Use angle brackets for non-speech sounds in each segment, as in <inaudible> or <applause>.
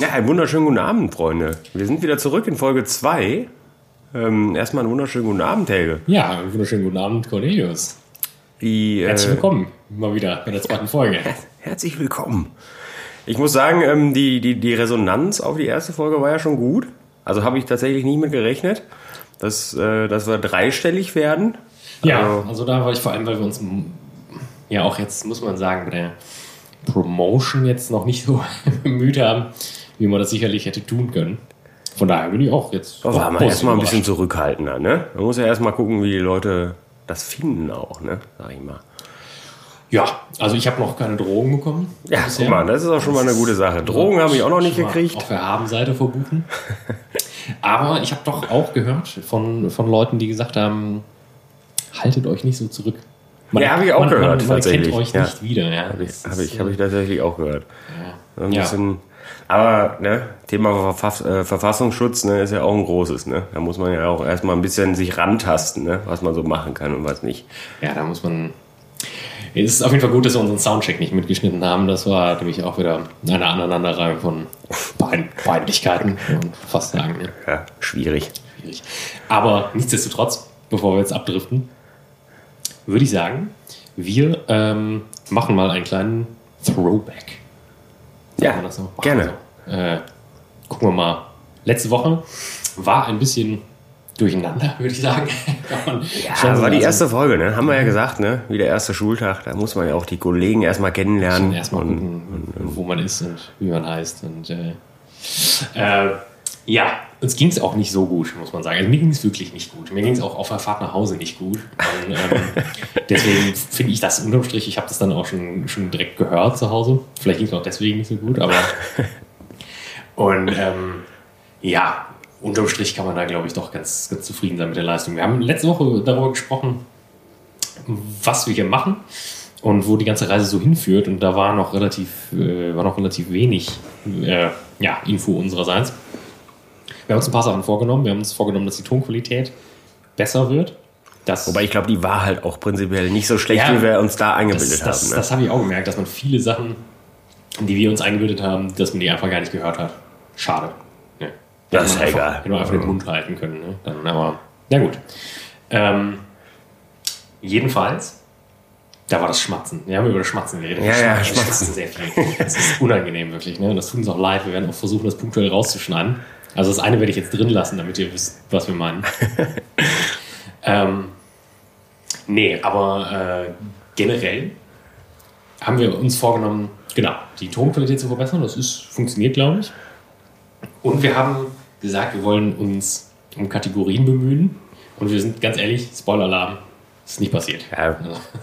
Ja, einen wunderschönen guten Abend, Freunde. Wir sind wieder zurück in Folge 2. Ähm, erstmal einen wunderschönen guten Abend, Helge. Ja, einen wunderschönen guten Abend, Cornelius. Die, äh, Herzlich willkommen mal wieder bei der zweiten Folge. <laughs> Herzlich willkommen. Ich muss sagen, ähm, die, die, die Resonanz auf die erste Folge war ja schon gut. Also habe ich tatsächlich nicht mit gerechnet, dass, äh, dass wir dreistellig werden. Ja, Also- also da war ich vor allem, weil wir uns ja auch jetzt, muss man sagen, bei der Promotion jetzt noch nicht so <laughs> bemüht haben, wie man das sicherlich hätte tun können. Von daher bin ich auch jetzt. Da wir positiv erstmal ein bisschen zurückhaltender, ne? Man muss ja erstmal gucken, wie die Leute das finden auch, ne? Sag ich mal. Ja, also ich habe noch keine Drogen bekommen. Ja, bisher. guck mal, das ist auch schon mal eine gute Sache. Drogen habe ich auch noch nicht gekriegt. Auf der Habenseite verbuchen. Aber ich habe doch auch gehört von, von Leuten, die gesagt haben, haltet euch nicht so zurück. Ja, habe ich auch man, gehört, Man, man tatsächlich. kennt euch Ja. nicht wieder. Ja. Habe ich, hab ich, hab ich tatsächlich auch gehört. So Ein Ja. bisschen, aber ne, Thema Verfass, äh, Verfassungsschutz ne, ist ja auch ein großes. Ne? Da muss man ja auch erstmal ein bisschen sich rantasten, ne? was man so machen kann und was nicht. Ja, da muss man. Es ist auf jeden Fall gut, dass wir unseren Soundcheck nicht mitgeschnitten haben. Das war nämlich auch wieder eine Aneinanderreihung von Pein Peinlichkeiten, man fast sagen. Ne? Ja, schwierig. Schwierig. Aber nichtsdestotrotz, bevor wir jetzt abdriften, würde ich sagen, wir ähm, machen mal einen kleinen Throwback. Ja, so gerne. Also, äh, gucken wir mal. Letzte Woche war ein bisschen durcheinander, <laughs> würde ich sagen. Ja, das war die erste Folge, ne? Haben wir ja gesagt, ne? Wie der erste Schultag. Da muss man ja auch die Kollegen erstmal kennenlernen. Erstmal und, gucken, wo man ist und wie man heißt. Und äh, äh, ja, uns ging es auch nicht so gut, muss man sagen. Also mir ging es wirklich nicht gut. Mir ging es auch auf der Fahrt nach Hause nicht gut. Und, ähm, <laughs> deswegen finde ich das unterm Strich, ich habe das dann auch schon, schon direkt gehört zu Hause. Vielleicht ging es auch deswegen nicht so gut, aber. <laughs> Und ähm, ja, unterm Strich kann man da, glaube ich, doch ganz, ganz zufrieden sein mit der Leistung. Wir haben letzte Woche darüber gesprochen, was wir hier machen und wo die ganze Reise so hinführt. Und da war noch relativ, äh, war noch relativ wenig äh, ja, Info unsererseits. Wir haben uns ein paar Sachen vorgenommen. Wir haben uns vorgenommen, dass die Tonqualität besser wird. Das, Wobei ich glaube, die war halt auch prinzipiell nicht so schlecht, Ja, wie wir uns da eingebildet das, das, haben. Ne? das habe ich auch gemerkt, dass man viele Sachen, die wir uns eingebildet haben, dass man die einfach gar nicht gehört hat. Schade. Ne. Das ist ja egal. Hätte man einfach den Mund halten können. Ne? Dann, aber, na gut. Ähm, jedenfalls, da war das Schmatzen. Wir haben über das Schmatzen geredet. Ja, ja, Wir Schmatzen. sehr viel. Das ist unangenehm, wirklich. Ne? Und das tut uns auch leid. Wir werden auch versuchen, das punktuell rauszuschneiden. Also das eine werde ich jetzt drin lassen, damit ihr wisst, was wir meinen. <laughs> ähm, nee, aber äh, generell haben wir uns vorgenommen, genau, die Tonqualität zu verbessern. Das ist, funktioniert, glaube ich. Und wir haben gesagt, wir wollen uns um Kategorien bemühen. Und wir sind ganz ehrlich, Spoiler-Alarm, ist nicht passiert. Ja,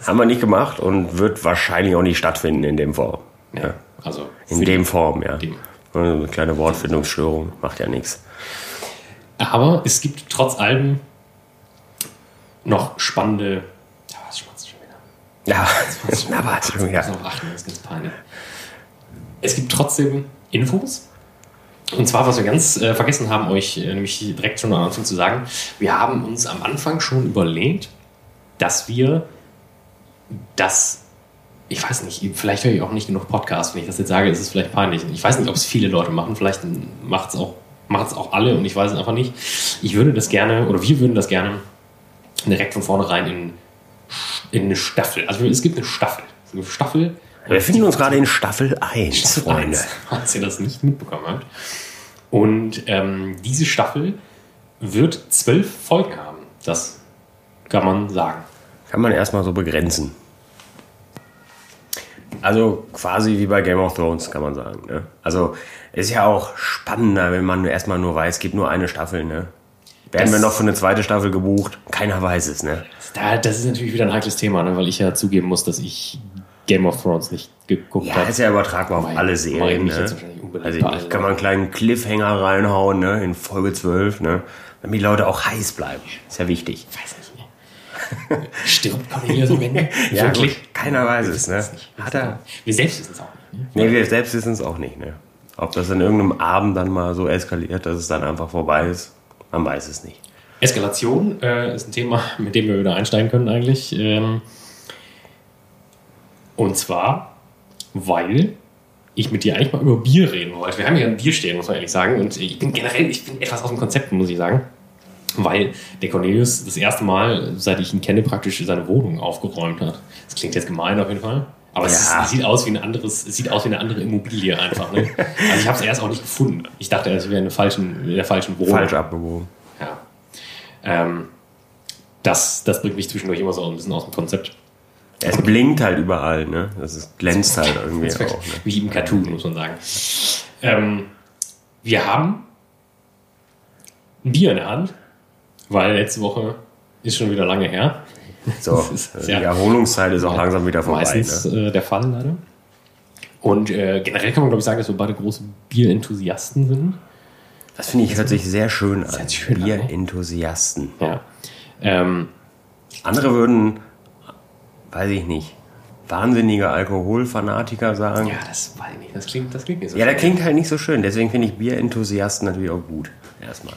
haben wir nicht gemacht und wird wahrscheinlich auch nicht stattfinden in dem Form. Ja, also In dem Form, ja. dem. Eine kleine Wortfindungsstörung macht ja nichts. Aber es gibt trotz allem noch spannende. Ja, was schmatzt schon wieder? Ja, <laughs> na warte, Ich muss ja. darauf achten, das ist ganz peinlich. Es gibt trotzdem Infos. Und zwar, was wir ganz äh, vergessen haben, euch äh, nämlich direkt schon am Anfang zu sagen, wir haben uns am Anfang schon überlegt, dass wir das, ich weiß nicht, vielleicht höre ich auch nicht genug Podcasts, wenn ich das jetzt sage, ist es vielleicht peinlich. Ich weiß nicht, ob es viele Leute machen, vielleicht macht es auch, macht's auch alle und ich weiß es einfach nicht. Ich würde das gerne, oder wir würden das gerne direkt von vornherein in, in eine Staffel, also es gibt eine Staffel, eine Staffel Wir befinden uns gerade in Staffel 1, Staffel Freunde. 1, <laughs> falls ihr das nicht mitbekommen habt. Und ähm, diese Staffel wird zwölf Folgen haben. Das kann man sagen. Kann man erstmal so begrenzen. Also quasi wie bei Game of Thrones, kann man sagen. Ne? Also ist ja auch spannender, wenn man erstmal nur weiß, es gibt nur eine Staffel. Ne? Werden Das- wir noch für eine zweite Staffel gebucht? Keiner weiß es. Ne? Da, das ist natürlich wieder ein heikles Thema, ne? weil ich ja zugeben muss, dass ich Game of Thrones nicht geguckt Ja, habe. ist ja übertragbar auf Weil- alle Serien. Ne? Also ich kann man einen kleinen Cliffhanger reinhauen ne? in Folge 12, ne? damit die Leute auch heiß bleiben. Ist ja wichtig. weiß nicht. <laughs> Ne? Stirbt Cornelius am Ende? Ja, Wirklich? gut, keiner weiß es. Ne? wissen es nicht. Hat er? Wir selbst wissen es auch nicht. Ne? Nee, wir selbst wissen es auch nicht. Ne? Ob das in irgendeinem Abend dann mal so eskaliert, dass es dann einfach vorbei ist, man weiß es nicht. Eskalation äh, ist ein Thema, <laughs> mit dem wir wieder einsteigen können eigentlich. Ähm, und zwar, weil ich mit dir eigentlich mal über Bier reden wollte. Wir haben hier ein Bier stehen, muss man ehrlich sagen. Und ich bin generell, ich bin etwas aus dem Konzept, muss ich sagen. Weil der Cornelius das erste Mal, seit ich ihn kenne, praktisch seine Wohnung aufgeräumt hat. Das klingt jetzt gemein auf jeden Fall. Aber ja. es, ist, es, sieht aus wie ein anderes, es sieht aus wie eine andere Immobilie einfach. Ne? Also ich habe es erst auch nicht gefunden. Ich dachte, es wäre in, in der falschen Wohnung. Falsch abgewogen. Ja. Ähm, das, das bringt mich zwischendurch immer so ein bisschen aus dem Konzept. Es blinkt halt überall, ne? Das ist, glänzt halt <laughs> irgendwie auch. Ne? Wie im Cartoon, muss man sagen. Ähm, wir haben ein Bier in der Hand, weil letzte Woche ist schon wieder lange her. So, <laughs> die Erholungszeit ist auch langsam wieder vorbei. Meistens ne? äh, der Fall leider. Und äh, generell kann man, glaube ich, sagen, dass wir beide große Bierenthusiasten sind. Das finde ich, hört sich sehr schön an. Schön ne? Bierenthusiasten. Ja. Ähm, Andere würden weiß ich nicht, wahnsinnige Alkoholfanatiker sagen. Ja, das weiß ich nicht. Das klingt, das klingt nicht so Ja, schön. das klingt halt nicht so schön. Deswegen finde ich Bierenthusiasten natürlich auch gut. Erstmal.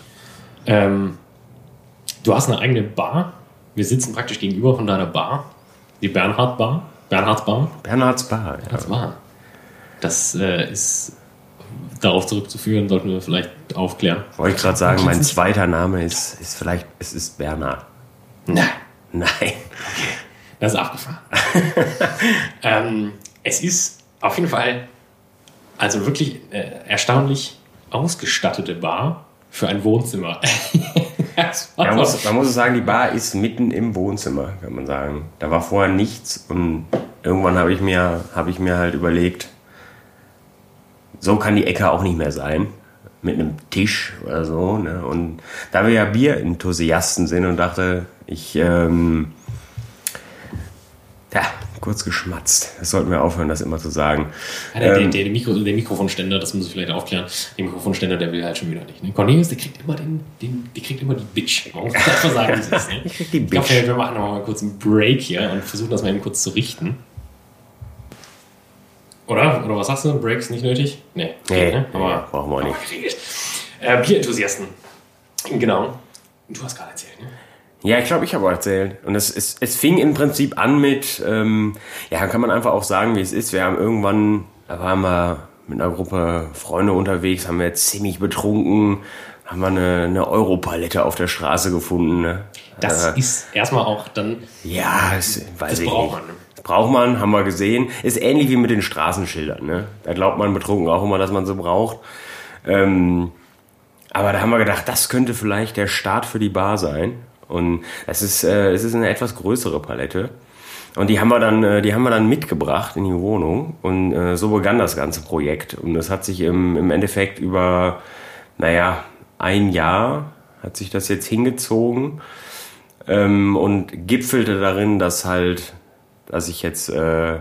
Ähm, du hast eine eigene Bar. Wir sitzen praktisch gegenüber von deiner Bar. Die Bernhard Bar. Bernhards Bar. Bernhards Bar, ja. Bernhards Bar. Das äh, ist darauf zurückzuführen, sollten wir vielleicht aufklären. Wollte ich gerade sagen, mein zweiter Name ist, ist vielleicht, es ist Bernhard. Nein. Nein. Okay. Das ist abgefahren. <laughs> ähm, es ist auf jeden Fall also wirklich äh, erstaunlich ausgestattete Bar für ein Wohnzimmer. <laughs> man, muss, man muss sagen, die Bar ist mitten im Wohnzimmer, kann man sagen. Da war vorher nichts und irgendwann habe ich, mir, hab ich mir halt überlegt, so kann die Ecke auch nicht mehr sein. Mit einem Tisch oder so. Ne? Und da wir ja Bierenthusiasten sind und dachte, ich ähm, ja, kurz geschmatzt. Das sollten wir aufhören, das immer zu sagen. Ja, der, ähm, der, der, Mikro, der, Mikrofonständer, das muss ich vielleicht aufklären. Der Mikrofonständer, der will halt schon wieder nicht. Ne? Cornelius, der kriegt immer den, den, der kriegt immer die Bitch. Man muss einfach sagen, es ist. Ne? <laughs> Ich krieg die Bitch. Ich glaube, wir machen noch mal kurz einen Break hier und versuchen das mal eben kurz zu richten. Oder? Oder was sagst du? Breaks nicht nötig? Nee. Nee, ne? aber, brauchen wir auch nicht. Äh, Bierenthusiasten. Genau. Du hast gerade erzählt, ne? Ja, ich glaube, ich habe erzählt. Und es, es, es fing im Prinzip an mit, ähm, ja, kann man einfach auch sagen, wie es ist. Wir haben irgendwann, da waren wir mit einer Gruppe Freunde unterwegs, haben wir ziemlich betrunken, haben wir eine, eine Europalette auf der Straße gefunden. Ne? Das äh, ist erstmal auch dann. Ja, das, weiß das ich braucht nicht. man. Ne? Das braucht man, haben wir gesehen. Ist ähnlich wie mit den Straßenschildern. Ne? Da glaubt man betrunken auch immer, dass man sie braucht. Ähm, aber da haben wir gedacht, das könnte vielleicht der Start für die Bar sein. Und es ist, äh, es ist eine etwas größere Palette. Und die haben wir dann, äh, die haben wir dann mitgebracht in die Wohnung. Und äh, so begann das ganze Projekt. Und es hat sich im, im Endeffekt über, naja, ein Jahr hat sich das jetzt hingezogen. Ähm, und gipfelte darin, dass halt, dass ich jetzt äh,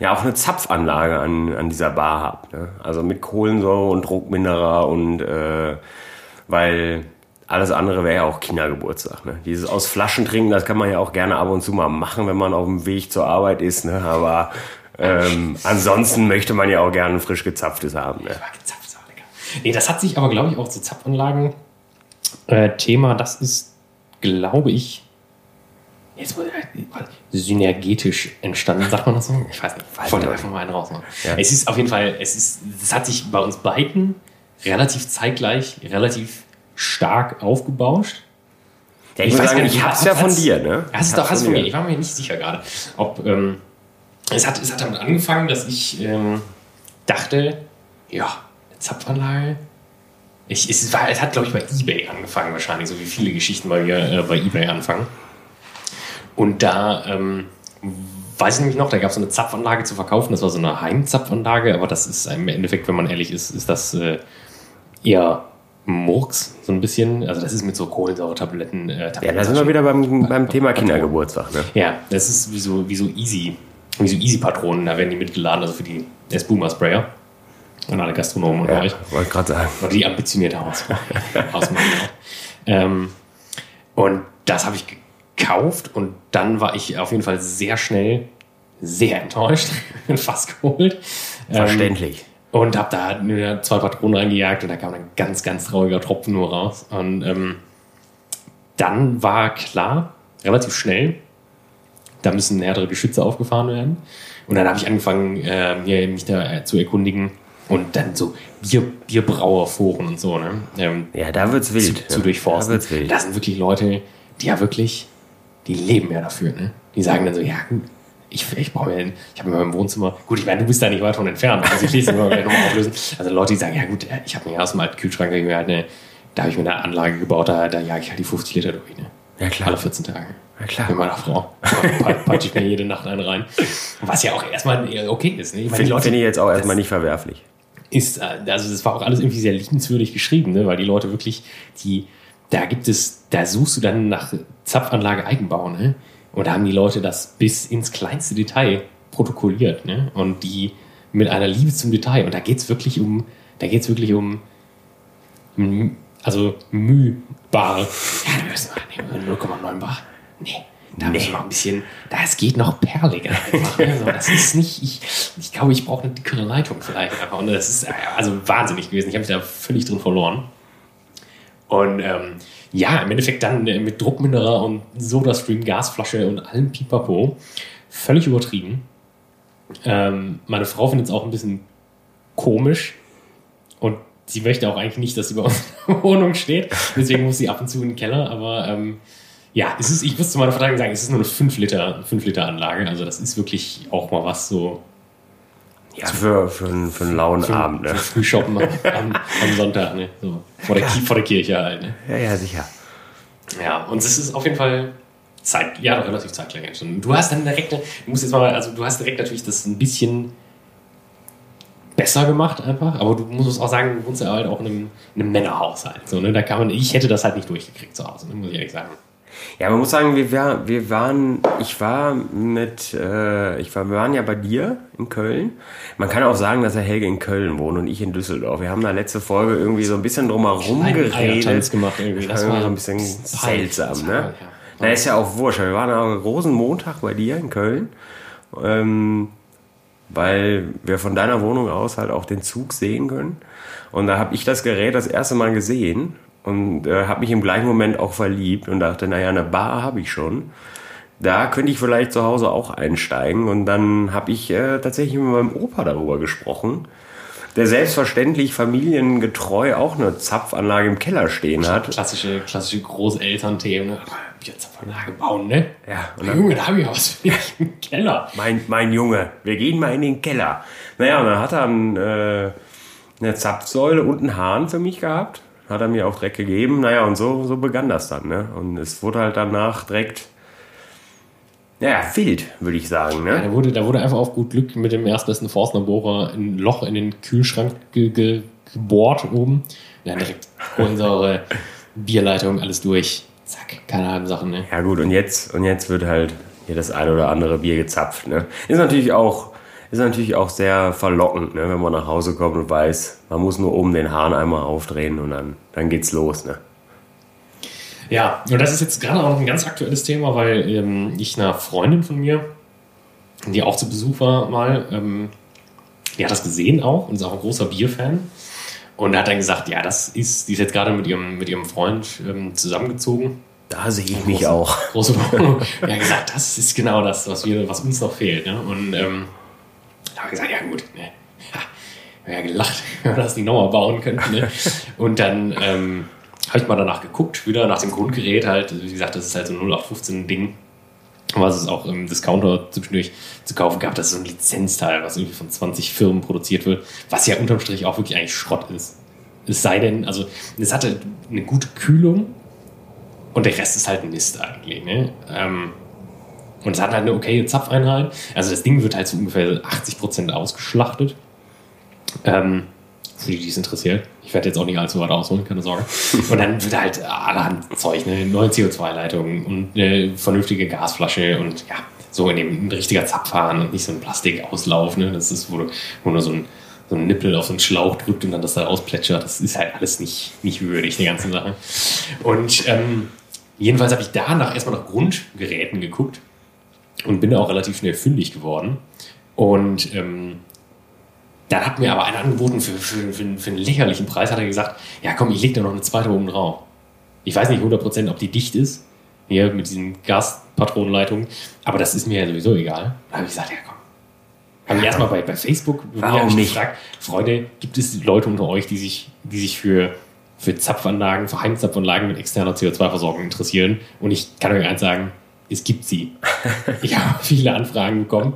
ja auch eine Zapfanlage an, an dieser Bar habe. Ne? Also mit Kohlensäure und Druckminderer und äh, weil alles andere wäre ja auch Kindergeburtstag. Ne? Dieses aus Flaschen trinken, das kann man ja auch gerne ab und zu mal machen, wenn man auf dem Weg zur Arbeit ist. Ne? Aber ähm, ansonsten möchte man ja auch gerne frisch gezapftes haben. Ne? gezapft ist auch lecker. Nee, das hat sich aber, glaube ich, auch zu Zapfanlagen äh, Thema, das ist, glaube ich, jetzt mal, synergetisch entstanden, sagt man das so? Ich weiß nicht, ich wollte einfach mal einen rausmachen. Ja. Es ist auf jeden Fall, es ist, es hat sich bei uns beiden relativ zeitgleich, relativ stark aufgebauscht. Ja, ich, ich weiß gar nicht, ich hab's ja von dir, ne? Hast es doch, hast von mir. Ich war mir nicht sicher gerade, ob ähm, es hat es hat damit angefangen, dass ich ähm, dachte, ja, eine Zapfanlage. Ich, es, war, es hat, glaube ich, bei eBay angefangen, wahrscheinlich, so wie viele Geschichten bei mir äh, bei eBay anfangen. Und da ähm, weiß ich nämlich noch, da gab es so eine Zapfanlage zu verkaufen. Das war so eine Heimzapfanlage, aber das ist im Endeffekt, wenn man ehrlich ist, ist das äh, eher Murks, so ein bisschen. Also das ist mit so Kohlensäure-Tabletten. Äh, ja, da sind wir wieder beim, beim Thema Kindergeburtstag. Ne? Ja, das ist wie so, wie so Easy, wie so Easy-Patronen, da werden die mitgeladen, also für die S-Boomer-Sprayer. Und alle Gastronomen unter ja, euch. wollte gerade sagen. Oder die ambitionierte Haus <laughs> ausmachen. ähm, und das habe ich gekauft und dann war ich auf jeden Fall sehr schnell sehr enttäuscht. <laughs> Bin fast geholt. Verständlich. Ähm, und habe da zwei Patronen reingejagt und da kam ein ganz, ganz trauriger Tropfen nur raus. Und ähm, dann war klar, relativ schnell, da müssen härtere Geschütze aufgefahren werden. Und dann habe ich angefangen, äh, mich da zu erkundigen, Und dann so Bier, Bierbrauerforen und so, ne? Ähm, Ja, da wird's wild. zu, zu durchforsten. Da wird's wild. Das sind wirklich Leute, die ja wirklich, die leben ja dafür, ne? Die sagen dann so, ja gut, ich, ich brauche mir, ich habe in meinem Wohnzimmer, gut, ich meine, du bist da nicht weit von entfernt, also ich lese mal gleich nochmal auflösen. Also Leute, die sagen, ja gut, ich habe mir dem alten Kühlschrank, mir halt eine, da habe ich mir eine Anlage gebaut, da, da jag ich halt die 50 Liter durch, ne? Ja, klar. Alle 14 Tage. Ja, klar. Mit meiner Frau. Da peitsche ich mir jede Nacht einen rein. Was ja auch erstmal okay ist. Ne? Ich meine, die Finde Leute, ich jetzt auch erstmal nicht verwerflich. ist, äh, also das war auch alles irgendwie sehr liebenswürdig geschrieben, ne? weil die Leute wirklich, die, da gibt es, da suchst du dann nach Zapfanlage Eigenbau, ne? Und da haben die Leute das bis ins kleinste Detail protokolliert, ne? Und die mit einer Liebe zum Detail. Und da geht's wirklich um, da geht's wirklich um, also mühbar. Ja, da müssen wir 0,9 bar. Nee. Da müssen wir noch ein bisschen, das geht noch perliger einfach. ne? So, das ist nicht, ich, ich glaube, ich brauche eine dickere Leitung vielleicht. Und das ist äh, also wahnsinnig gewesen. Ich habe mich da völlig drin verloren. Und ähm, ja, im Endeffekt dann äh, mit Druckminderer und Sodastream, Gasflasche und allem Pipapo. Völlig übertrieben. Ähm, meine Frau findet es auch ein bisschen komisch. Und sie möchte auch eigentlich nicht, dass sie bei uns in der Wohnung steht. Deswegen muss sie ab und zu in den Keller. Aber ähm, ja, es ist, ich muss zu meiner Verteidigung sagen, es ist nur eine 5 Liter, 5 Liter Anlage. Also das ist wirklich auch mal was so Ja, für, für, einen, für einen lauen für, Abend. Ne? für Frühshoppen am, am Sonntag. Ne? So, vor, der, vor der Kirche halt. Ne? Ja, ja, sicher. Ja, und es ist auf jeden Fall Zeit, ja, doch relativ zeitgleich entstanden. Du hast dann direkt, du musst jetzt mal, also du hast direkt natürlich das ein bisschen besser gemacht einfach, aber du musst auch sagen, du wohnst ja halt auch in einem, in einem Männerhaushalt. So, ne? Da kann man, ich hätte das halt nicht durchgekriegt zu Hause, ne? muss ich ehrlich sagen. Ja, man muss sagen, wir, wir waren, ich war mit, äh, ich war, wir waren ja bei dir in Köln. Man kann auch sagen, dass der Helge in Köln wohnt und ich in Düsseldorf. Wir haben da letzte Folge irgendwie so ein bisschen drumherum geredet. gemacht irgendwie. Das Das war so ein bisschen seltsam, ne? ja. Na, ist ja auch wurscht. Wir waren am großen Montag bei dir in Köln, ähm, weil wir von deiner Wohnung aus halt auch den Zug sehen können. Und da habe ich das Gerät das erste Mal gesehen und äh, habe mich im gleichen Moment auch verliebt und dachte, naja, eine Bar habe ich schon. Da könnte ich vielleicht zu Hause auch einsteigen. Und dann habe ich äh, tatsächlich mit meinem Opa darüber gesprochen, der selbstverständlich familiengetreu auch eine Zapfanlage im Keller stehen hat. Klassische, klassische Großelternthemen. Ne? Bierzapfanlage bauen, ne? Ja, und dann, Junge, da habe ich was für dich im Keller. mein, mein Junge, wir gehen mal in den Keller. Naja, und dann hat er ein, äh, eine Zapfsäule und einen Hahn für mich gehabt. Hat er mir auch direkt gegeben. Naja, und so, so begann das dann. Ne? Und es wurde halt danach direkt, naja, wild, würde ich sagen. Ja, Ne? da, wurde, da wurde einfach auf gut Glück mit dem erstbesten Forstnerbohrer ein Loch in den Kühlschrank ge ge gebohrt oben. Ja, direkt <laughs> Kohlensäure, Bierleitung, alles durch. Zack, keine halben Sachen, ne? Ja gut, und jetzt, und jetzt wird halt hier das eine oder andere Bier gezapft. Ne? Ist natürlich auch, ist natürlich auch sehr verlockend, ne? wenn man nach Hause kommt und weiß, man muss nur oben den Hahn einmal aufdrehen und dann, dann geht's los. Ne? Ja, und das ist jetzt gerade auch noch ein ganz aktuelles Thema, weil ähm, ich einer Freundin von mir, die auch zu Besuch war mal, ähm, die hat das gesehen auch und ist auch ein großer Bierfan. Und hat dann gesagt, ja, das ist, die ist jetzt gerade mit ihrem, mit ihrem Freund ähm, zusammengezogen. Da sehe ich mich auch. Große Wohnung. Er hat gesagt, das ist genau das, was, wir, was uns noch fehlt. Ne? Und ähm, da habe ich gesagt, ja gut, ne? ha, ja gelacht, <laughs> wenn wir das nicht nochmal bauen könnten. Ne? Und dann ähm, habe ich mal danach geguckt, wieder nach dem Grundgerät halt. Wie gesagt, das ist halt so ein 0815 Ding, was es auch im Discounter zwischendurch zu kaufen gab. Das ist so ein Lizenzteil, was irgendwie von 20 Firmen produziert wird, was ja unterm Strich auch wirklich eigentlich Schrott ist. Es sei denn, also es hatte eine gute Kühlung und der Rest ist halt Mist eigentlich. Ne? Ähm, und es hat halt eine okaye Zapfeinheit. Also das Ding wird halt zu ungefähr 80% ausgeschlachtet. Ähm, für die, die es interessiert. Ich werde jetzt auch nicht allzu weit ausholen, keine Sorge. <laughs> Und dann wird halt allerhand Zeug, eine neue CO2-Leitung und eine vernünftige Gasflasche und ja, so in dem ein richtiger Zapfhahn und nicht so ein Plastikauslauf. Ne? Das ist, wo, du, wo nur so ein, so ein Nippel auf so einen Schlauch drückt und dann das da ausplätschert. Das ist halt alles nicht, nicht würdig, die ganze Sache. Und ähm, jedenfalls habe ich danach erstmal nach Grundgeräten geguckt und bin da auch relativ schnell fündig geworden. Und ähm, dann hat mir aber einer angeboten, für, für, für, für einen lächerlichen Preis hat er gesagt, ja komm, ich leg da noch eine zweite oben drauf. Ich weiß nicht 100%, ob die dicht ist, hier mit diesen Gaspatronenleitungen, aber das ist mir ja sowieso egal. Da habe ich gesagt, ja komm, Habe ich erstmal bei, bei Facebook Warum nicht? gefragt, Freunde, gibt es Leute unter euch, die sich, die sich für, für Zapfanlagen, für Heimzapfanlagen mit externer CO2-Versorgung interessieren? Und ich kann euch eins sagen, es gibt sie. <laughs> Ich habe viele Anfragen bekommen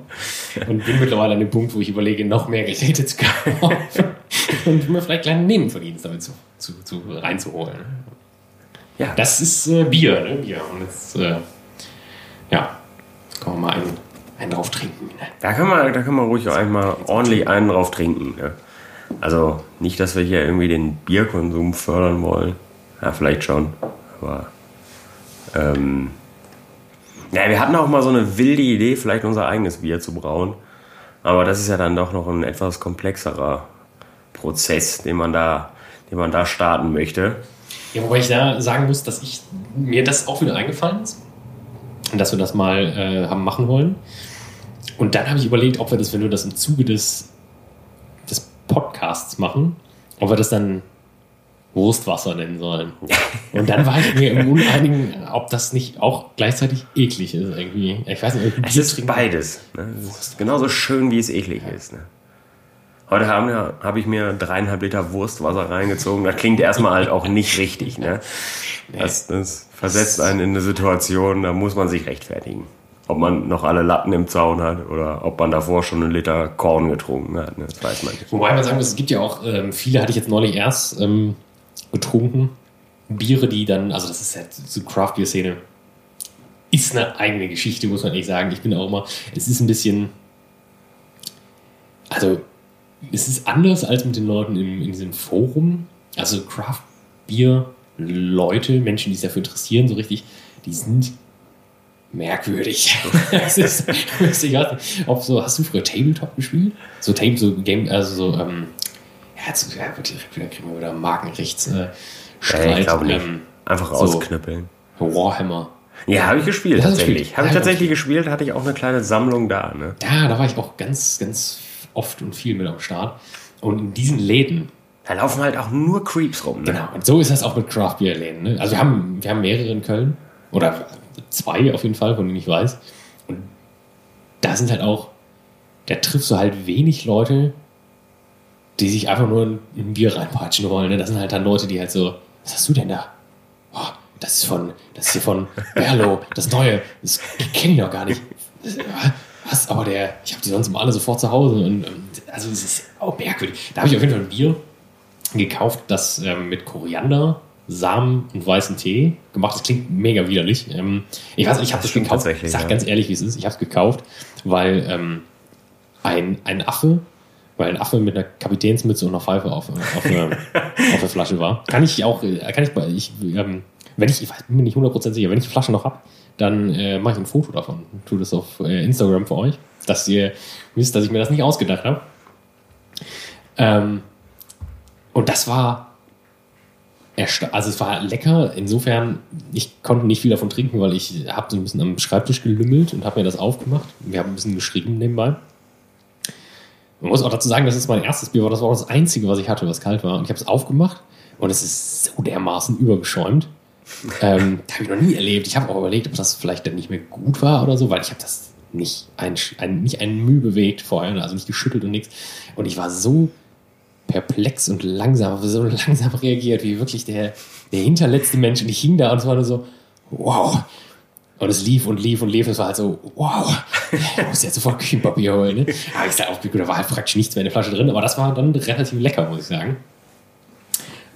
und bin mittlerweile an dem Punkt, wo ich überlege, noch mehr Geräte zu kaufen <laughs> und mir vielleicht kleine Nebenverdienst damit zu, zu, zu reinzuholen. Ja. Das ist äh, Bier, ne? Bier. Und jetzt, äh, ja, kann man mal einen, einen drauf trinken. Ne? Da kann man, da kann man ruhig auch einmal ordentlich einen drauf trinken. Ne? Also nicht, dass wir hier irgendwie den Bierkonsum fördern wollen. Ja, vielleicht schon. Aber ähm, ja, wir hatten auch mal so eine wilde Idee, vielleicht unser eigenes Bier zu brauen. Aber das ist ja dann doch noch ein etwas komplexerer Prozess, den man da, den man da starten möchte. Ja, wobei ich da sagen muss, dass ich mir das auch wieder eingefallen ist. Und dass wir das mal äh, haben machen wollen. Und dann habe ich überlegt, ob wir das, wenn wir das im Zuge des, des Podcasts machen, ob wir das dann Wurstwasser nennen sollen. Und dann war ich mir im Uneinigen, ob das nicht auch gleichzeitig eklig ist irgendwie. Ich weiß nicht, Es ist beides. Ne? Es ist genauso schön, wie es eklig ist. Ne? Heute Abend ja, habe ich mir dreieinhalb Liter Wurstwasser reingezogen. Das klingt erstmal halt auch nicht richtig. Ne? Das, das versetzt einen in eine Situation, da muss man sich rechtfertigen. Ob man noch alle Latten im Zaun hat oder ob man davor schon einen Liter Korn getrunken hat. Ne? Das weiß man nicht. Wobei man sagen muss, es gibt ja auch, ähm, viele hatte ich jetzt neulich erst ähm, getrunken. Biere, die dann, also das ist ja so Craft Beer Szene, ist eine eigene Geschichte, muss man ehrlich sagen. Ich bin auch immer, es ist ein bisschen, also es ist anders als mit den Leuten in, in diesem Forum. Also Craft Beer Leute, Menschen, die sich dafür interessieren, so richtig, die sind merkwürdig. <laughs> das ist, ich weiß nicht, ob so, hast du früher Tabletop gespielt? So Table, so Game, also so, ähm, ja, jetzt ja, direkt wieder kriegen wir wieder Markenrechts äh, Streit. ich glaube nicht. Ähm, Einfach so. ausknüppeln. Warhammer. Ja, habe ich gespielt tatsächlich. Habe ich tatsächlich gespielt, hatte ich auch eine kleine Sammlung da. Ne? Ja, da war ich auch ganz, ganz oft und viel mit am Start. Und in diesen Läden, Da laufen halt auch nur Creeps rum. Ne? Genau, und so ist das auch mit Craft Beer Läden. Ne? Also wir haben, wir haben mehrere in Köln oder zwei auf jeden Fall, von denen ich weiß. Und da sind halt auch, da triffst du halt wenig Leute, die sich einfach nur ein, ein Bier reinpatschen wollen. Ne? Das sind halt dann Leute, die halt so, was hast du denn da? Oh, das ist von, das ist hier von Berlo, das Neue, das kenne ich noch gar nicht. Was? Aber der, ich habe die sonst immer alle sofort zu Hause. Und, und also es ist auch merkwürdig. Da habe ich auf jeden Fall ein Bier gekauft, das ähm, mit Koriander, Samen und weißen Tee gemacht. Das klingt mega widerlich. Ähm, ich weiß, ich habe Das das, gekauft. Ich sag ja. ganz ehrlich, wie es ist. Ich habe es gekauft, weil ähm, ein, ein Affe, weil ein Affe mit einer Kapitänsmütze und einer Pfeife auf, auf, einer, <laughs> auf der Flasche war. Kann ich auch, äh, kann ich, ich ähm, wenn ich, ich weiß, bin mir nicht 100% sicher, wenn ich die Flasche noch habe, dann äh, mache ich ein Foto davon. Tue das auf äh, Instagram für euch, dass ihr wisst, dass ich mir das nicht ausgedacht habe. Ähm, und das war also es war lecker. Insofern, ich konnte nicht viel davon trinken, weil ich habe so ein bisschen am Schreibtisch gelümmelt und habe mir das aufgemacht. Wir haben ein bisschen geschrieben nebenbei. Man muss auch dazu sagen, das ist mein erstes Bier, war das war auch das einzige, was ich hatte, was kalt war. Und ich habe es aufgemacht und es ist so dermaßen übergeschäumt. ähm, <laughs> habe ich noch nie erlebt. Ich habe auch überlegt, ob das vielleicht dann nicht mehr gut war oder so, weil ich habe das nicht ein, ein, ein Mühe bewegt vorher, also nicht geschüttelt und nichts. Und ich war so perplex und langsam, so langsam reagiert, wie wirklich der, der hinterletzte Mensch. Und ich hing da und es war nur so, wow. Und es lief und lief und lief. Und es war halt so, wow, ich muss jetzt sofort Küchenpapier holen. Ne? Aber ich sag auch, gut, da war halt praktisch nichts mehr in der Flasche drin. Aber das war dann relativ lecker, muss ich sagen.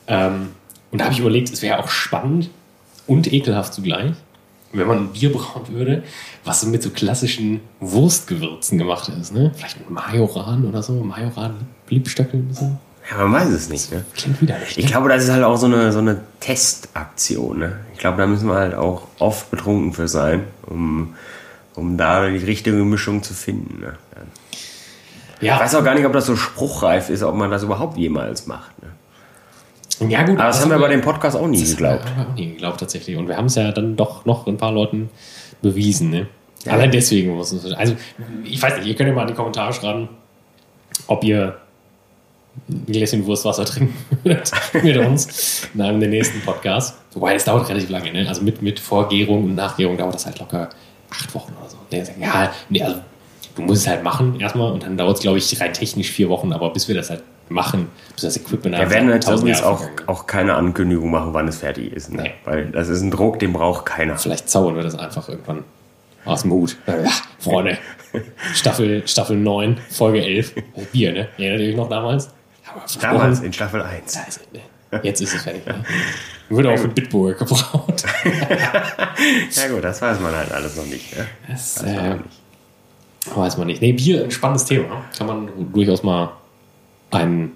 Ähm, und da habe ich überlegt, es wäre auch spannend und ekelhaft zugleich, wenn man ein Bier brauen würde, was so mit so klassischen Wurstgewürzen gemacht ist. Ne? Vielleicht mit Majoran oder so. Majoran, Liebstöckel ein bisschen. Ja, man weiß es nicht. Ne? Klingt widerlich. Ich glaube, das ist halt auch so eine, so eine Testaktion. Ne? Ich glaube, da müssen wir halt auch oft betrunken für sein, um, um da die richtige Mischung zu finden. Ne? ja, Ich weiß auch gar nicht, ob das so spruchreif ist, ob man das überhaupt jemals macht. Ne? ja, gut. Aber das also haben wir bei dem Podcast auch nie das geglaubt. Haben wir auch nie geglaubt, tatsächlich. Und wir haben es ja dann doch noch ein paar Leuten bewiesen. Ne? Allein deswegen muss es. Also, ich weiß nicht, ihr könnt ja mal in die Kommentare schreiben, ob ihr ein Gläschen Wurstwasser trinken würdet <laughs> mit uns einem der nächsten Podcasts. Wobei, das dauert relativ lange. Ne? Also mit, mit Vorgärung und Nachgärung dauert das halt locker acht Wochen oder so. Sagt, ja, nee, also du musst es halt machen erstmal und dann dauert es, glaube ich, rein technisch vier Wochen, aber bis wir das halt machen, bis das Equipment Wir werden jetzt übrigens auch, auch keine Ankündigung machen, wann es fertig ist. Ne? Nee. Weil das ist ein Druck, den braucht keiner. Vielleicht zaubern wir das einfach irgendwann aus dem Hut. Ja, Freunde, <laughs> Staffel, Staffel 9, Folge 11, Bier, ne? Erinnert ihr euch noch damals? Damals in Staffel 1. Da ist es, ne? Jetzt ist es fertig. Ne? Wurde auch für Bitburger gebraut. <laughs> Ja gut, das weiß man halt alles noch nicht. Ne? Das Weiß man äh, nicht. weiß man nicht. Nee, Bier, ein spannendes Thema. Kann man durchaus mal einen,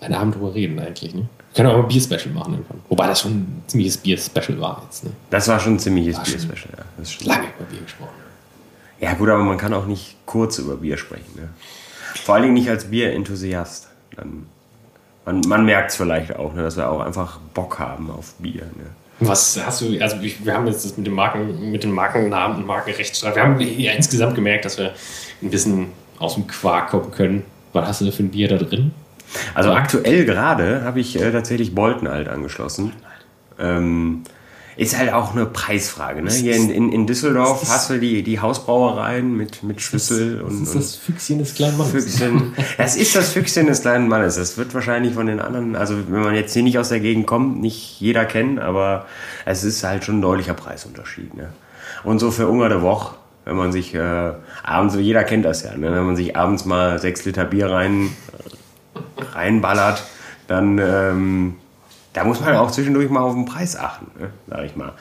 einen Abend drüber reden, eigentlich. Ne? Wir können auch mal ein Bier-Special machen irgendwann. Wobei das schon ein ziemliches Bier-Special war jetzt. Ne? Das war schon ein ziemliches Bier-Special. Ja. Das stimmt. Lange über Bier gesprochen. ja gut, aber man kann auch nicht kurz über Bier sprechen. Ne? Vor allen Dingen nicht als Bier-Enthusiast. Dann, man man merkt es vielleicht auch, ne, dass wir auch einfach Bock haben auf Bier. Ne? Was hast du, also wir haben jetzt das mit, dem Marken, mit den Markennamen und Markenrechtsstreit, wir haben ja insgesamt gemerkt, dass wir ein bisschen aus dem Quark kommen können. Was hast du da für ein Bier da drin? Also aktuell gerade habe ich äh, tatsächlich Bolton halt angeschlossen. Ähm, ist halt auch eine Preisfrage. Ne? Hier in, in, in Düsseldorf hast du die, die Hausbrauereien mit, mit Schlüssel und, Das ist und das Füchschen des kleinen Mannes. Füchschen. Das ist das Füchschen des kleinen Mannes. Das wird wahrscheinlich von den anderen, also wenn man jetzt hier nicht aus der Gegend kommt, nicht jeder kennen, aber es ist halt schon ein deutlicher Preisunterschied. Ne? Und so für Ungar der Woche, wenn man sich äh, abends, jeder kennt das ja, ne? wenn man sich abends mal sechs Liter Bier rein, reinballert, dann ähm, da muss man auch zwischendurch mal auf den Preis achten, ne? sag ich mal.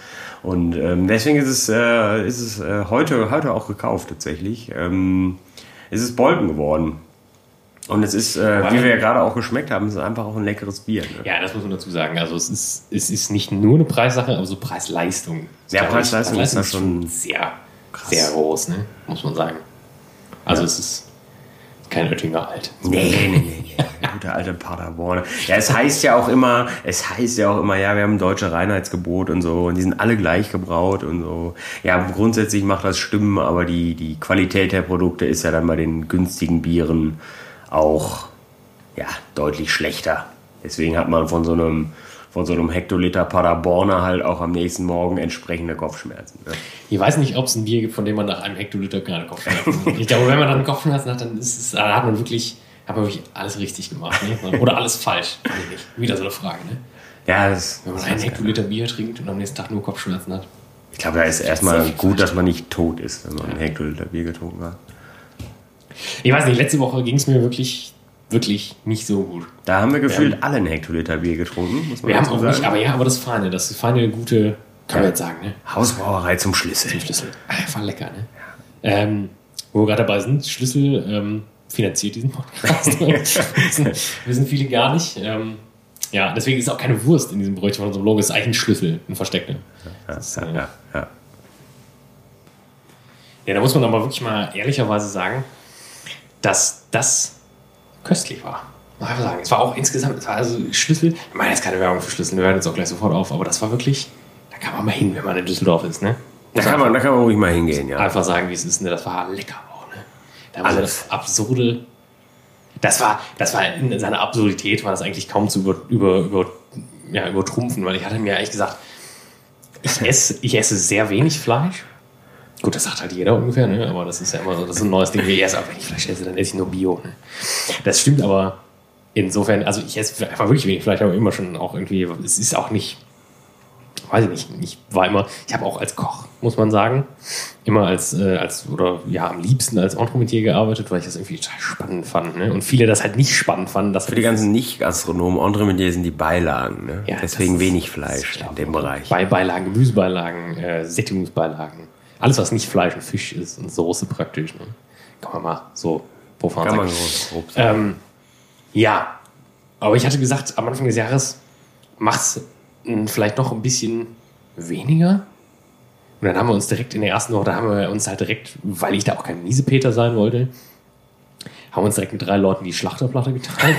Und ähm, deswegen ist es, äh, ist es äh, heute, heute auch gekauft tatsächlich. Ähm, es ist Bolton geworden. Und es ist, äh, wie wir ja gerade auch geschmeckt haben, es ist einfach auch ein leckeres Bier. Ne? Ja, das muss man dazu sagen. Also es ist, es ist nicht nur eine Preissache, aber so Preis-Leistung. Ja, Preis-Leistung ist da schon sehr, sehr groß, ne? muss man sagen. Also es ist kein Oettinger Alt. Nee, nee, nee, nee. Gute alte Paderborn. Ja, es heißt ja auch immer, es heißt ja auch immer, ja, wir haben ein deutsche Reinheitsgebot und so und die sind alle gleich gebraut und so. Ja, grundsätzlich macht das Stimmen, aber die, die Qualität der Produkte ist ja dann bei den günstigen Bieren auch ja, deutlich schlechter. Deswegen hat man von so einem von so einem Hektoliter Paderborner halt auch am nächsten Morgen entsprechende Kopfschmerzen. Ne? Ich weiß nicht, ob es ein Bier gibt, von dem man nach einem Hektoliter keine Kopfschmerzen hat. Ich glaube, wenn man dann Kopfschmerzen hat, dann ist es, da hat man wirklich, hat man wirklich alles richtig gemacht. Ne? Oder alles falsch. Wieder so eine Frage. Ne? Ja, das, Wenn man das einen Hektoliter Bier trinkt und am nächsten Tag nur Kopfschmerzen hat. Ich glaube, da ist erstmal viel gut, falsch. dass man nicht tot ist, wenn man einen Hektoliter Bier getrunken hat. Ich weiß nicht, letzte Woche ging es mir wirklich, wirklich nicht so gut. Da haben wir gefühlt Wir alle einen Hektoliter Bier getrunken, muss man Wir haben auch nicht, sagen. aber ja, aber das feine, das feine, gute, kann man jetzt sagen, ne? Hausbrauerei zum Schlüssel. Schlüssel. Einfach lecker, ne? Ähm, wo wir gerade dabei sind, Schlüssel ähm, finanziert diesen Podcast. <laughs> wissen, wissen viele gar nicht. Ähm, ja, deswegen ist auch keine Wurst in diesem Brötchen von unserem Logo. Es ist eigentlich ein Schlüssel, ein versteckter. Ist, Ja, äh, ja, ja. Ja, da muss man aber wirklich mal ehrlicherweise sagen, dass das köstlich war. Muss ich einfach sagen. Es war auch insgesamt, es war also Schlüssel, ich meine jetzt keine Werbung für Schlüssel, wir hören jetzt auch gleich sofort auf, aber das war wirklich, da kann man mal hin, wenn man in Düsseldorf ist, ne? Da kann, man, da kann man ruhig mal hingehen, ja. Einfach sagen, wie es ist, ne? Das war lecker auch, ne? Da war das absurde, das war, das war in seiner Absurdität, war das eigentlich kaum zu über, über, über, ja, übertrumpfen, weil ich hatte mir eigentlich gesagt, ich esse, ich esse sehr wenig Fleisch. Gut, das sagt halt jeder ungefähr, ne? aber das ist ja immer so, das ist ein neues Ding. Ich esse, aber wenn ich Fleisch esse, dann esse ich nur Bio. Ne? Das stimmt aber insofern, also ich esse einfach wirklich wenig Fleisch, aber immer schon auch irgendwie, es ist auch nicht, weiß ich nicht, ich war immer, ich habe auch als Koch, muss man sagen, immer als, äh, als oder ja, am liebsten als Entremetier gearbeitet, weil ich das irgendwie total spannend fand. Ne? Und viele das halt nicht spannend fanden. Dass Für die ganzen Nicht-Gastronomen, Entremetier sind die Beilagen. Ne? Ja, Deswegen wenig Fleisch in dem Bereich. Bei Beilagen, Gemüsebeilagen, äh, Sättigungsbeilagen. Alles, was nicht Fleisch und Fisch ist und Soße praktisch. Ne? Kann man mal so profan Kann sagen. sagen. Ähm, ja, aber ich hatte gesagt, am Anfang des Jahres macht's mh, vielleicht noch ein bisschen weniger. Und dann haben wir uns direkt in der ersten Woche, da haben wir uns halt direkt, weil ich da auch kein Miesepeter sein wollte, haben wir uns direkt mit drei Leuten die Schlachterplatte geteilt.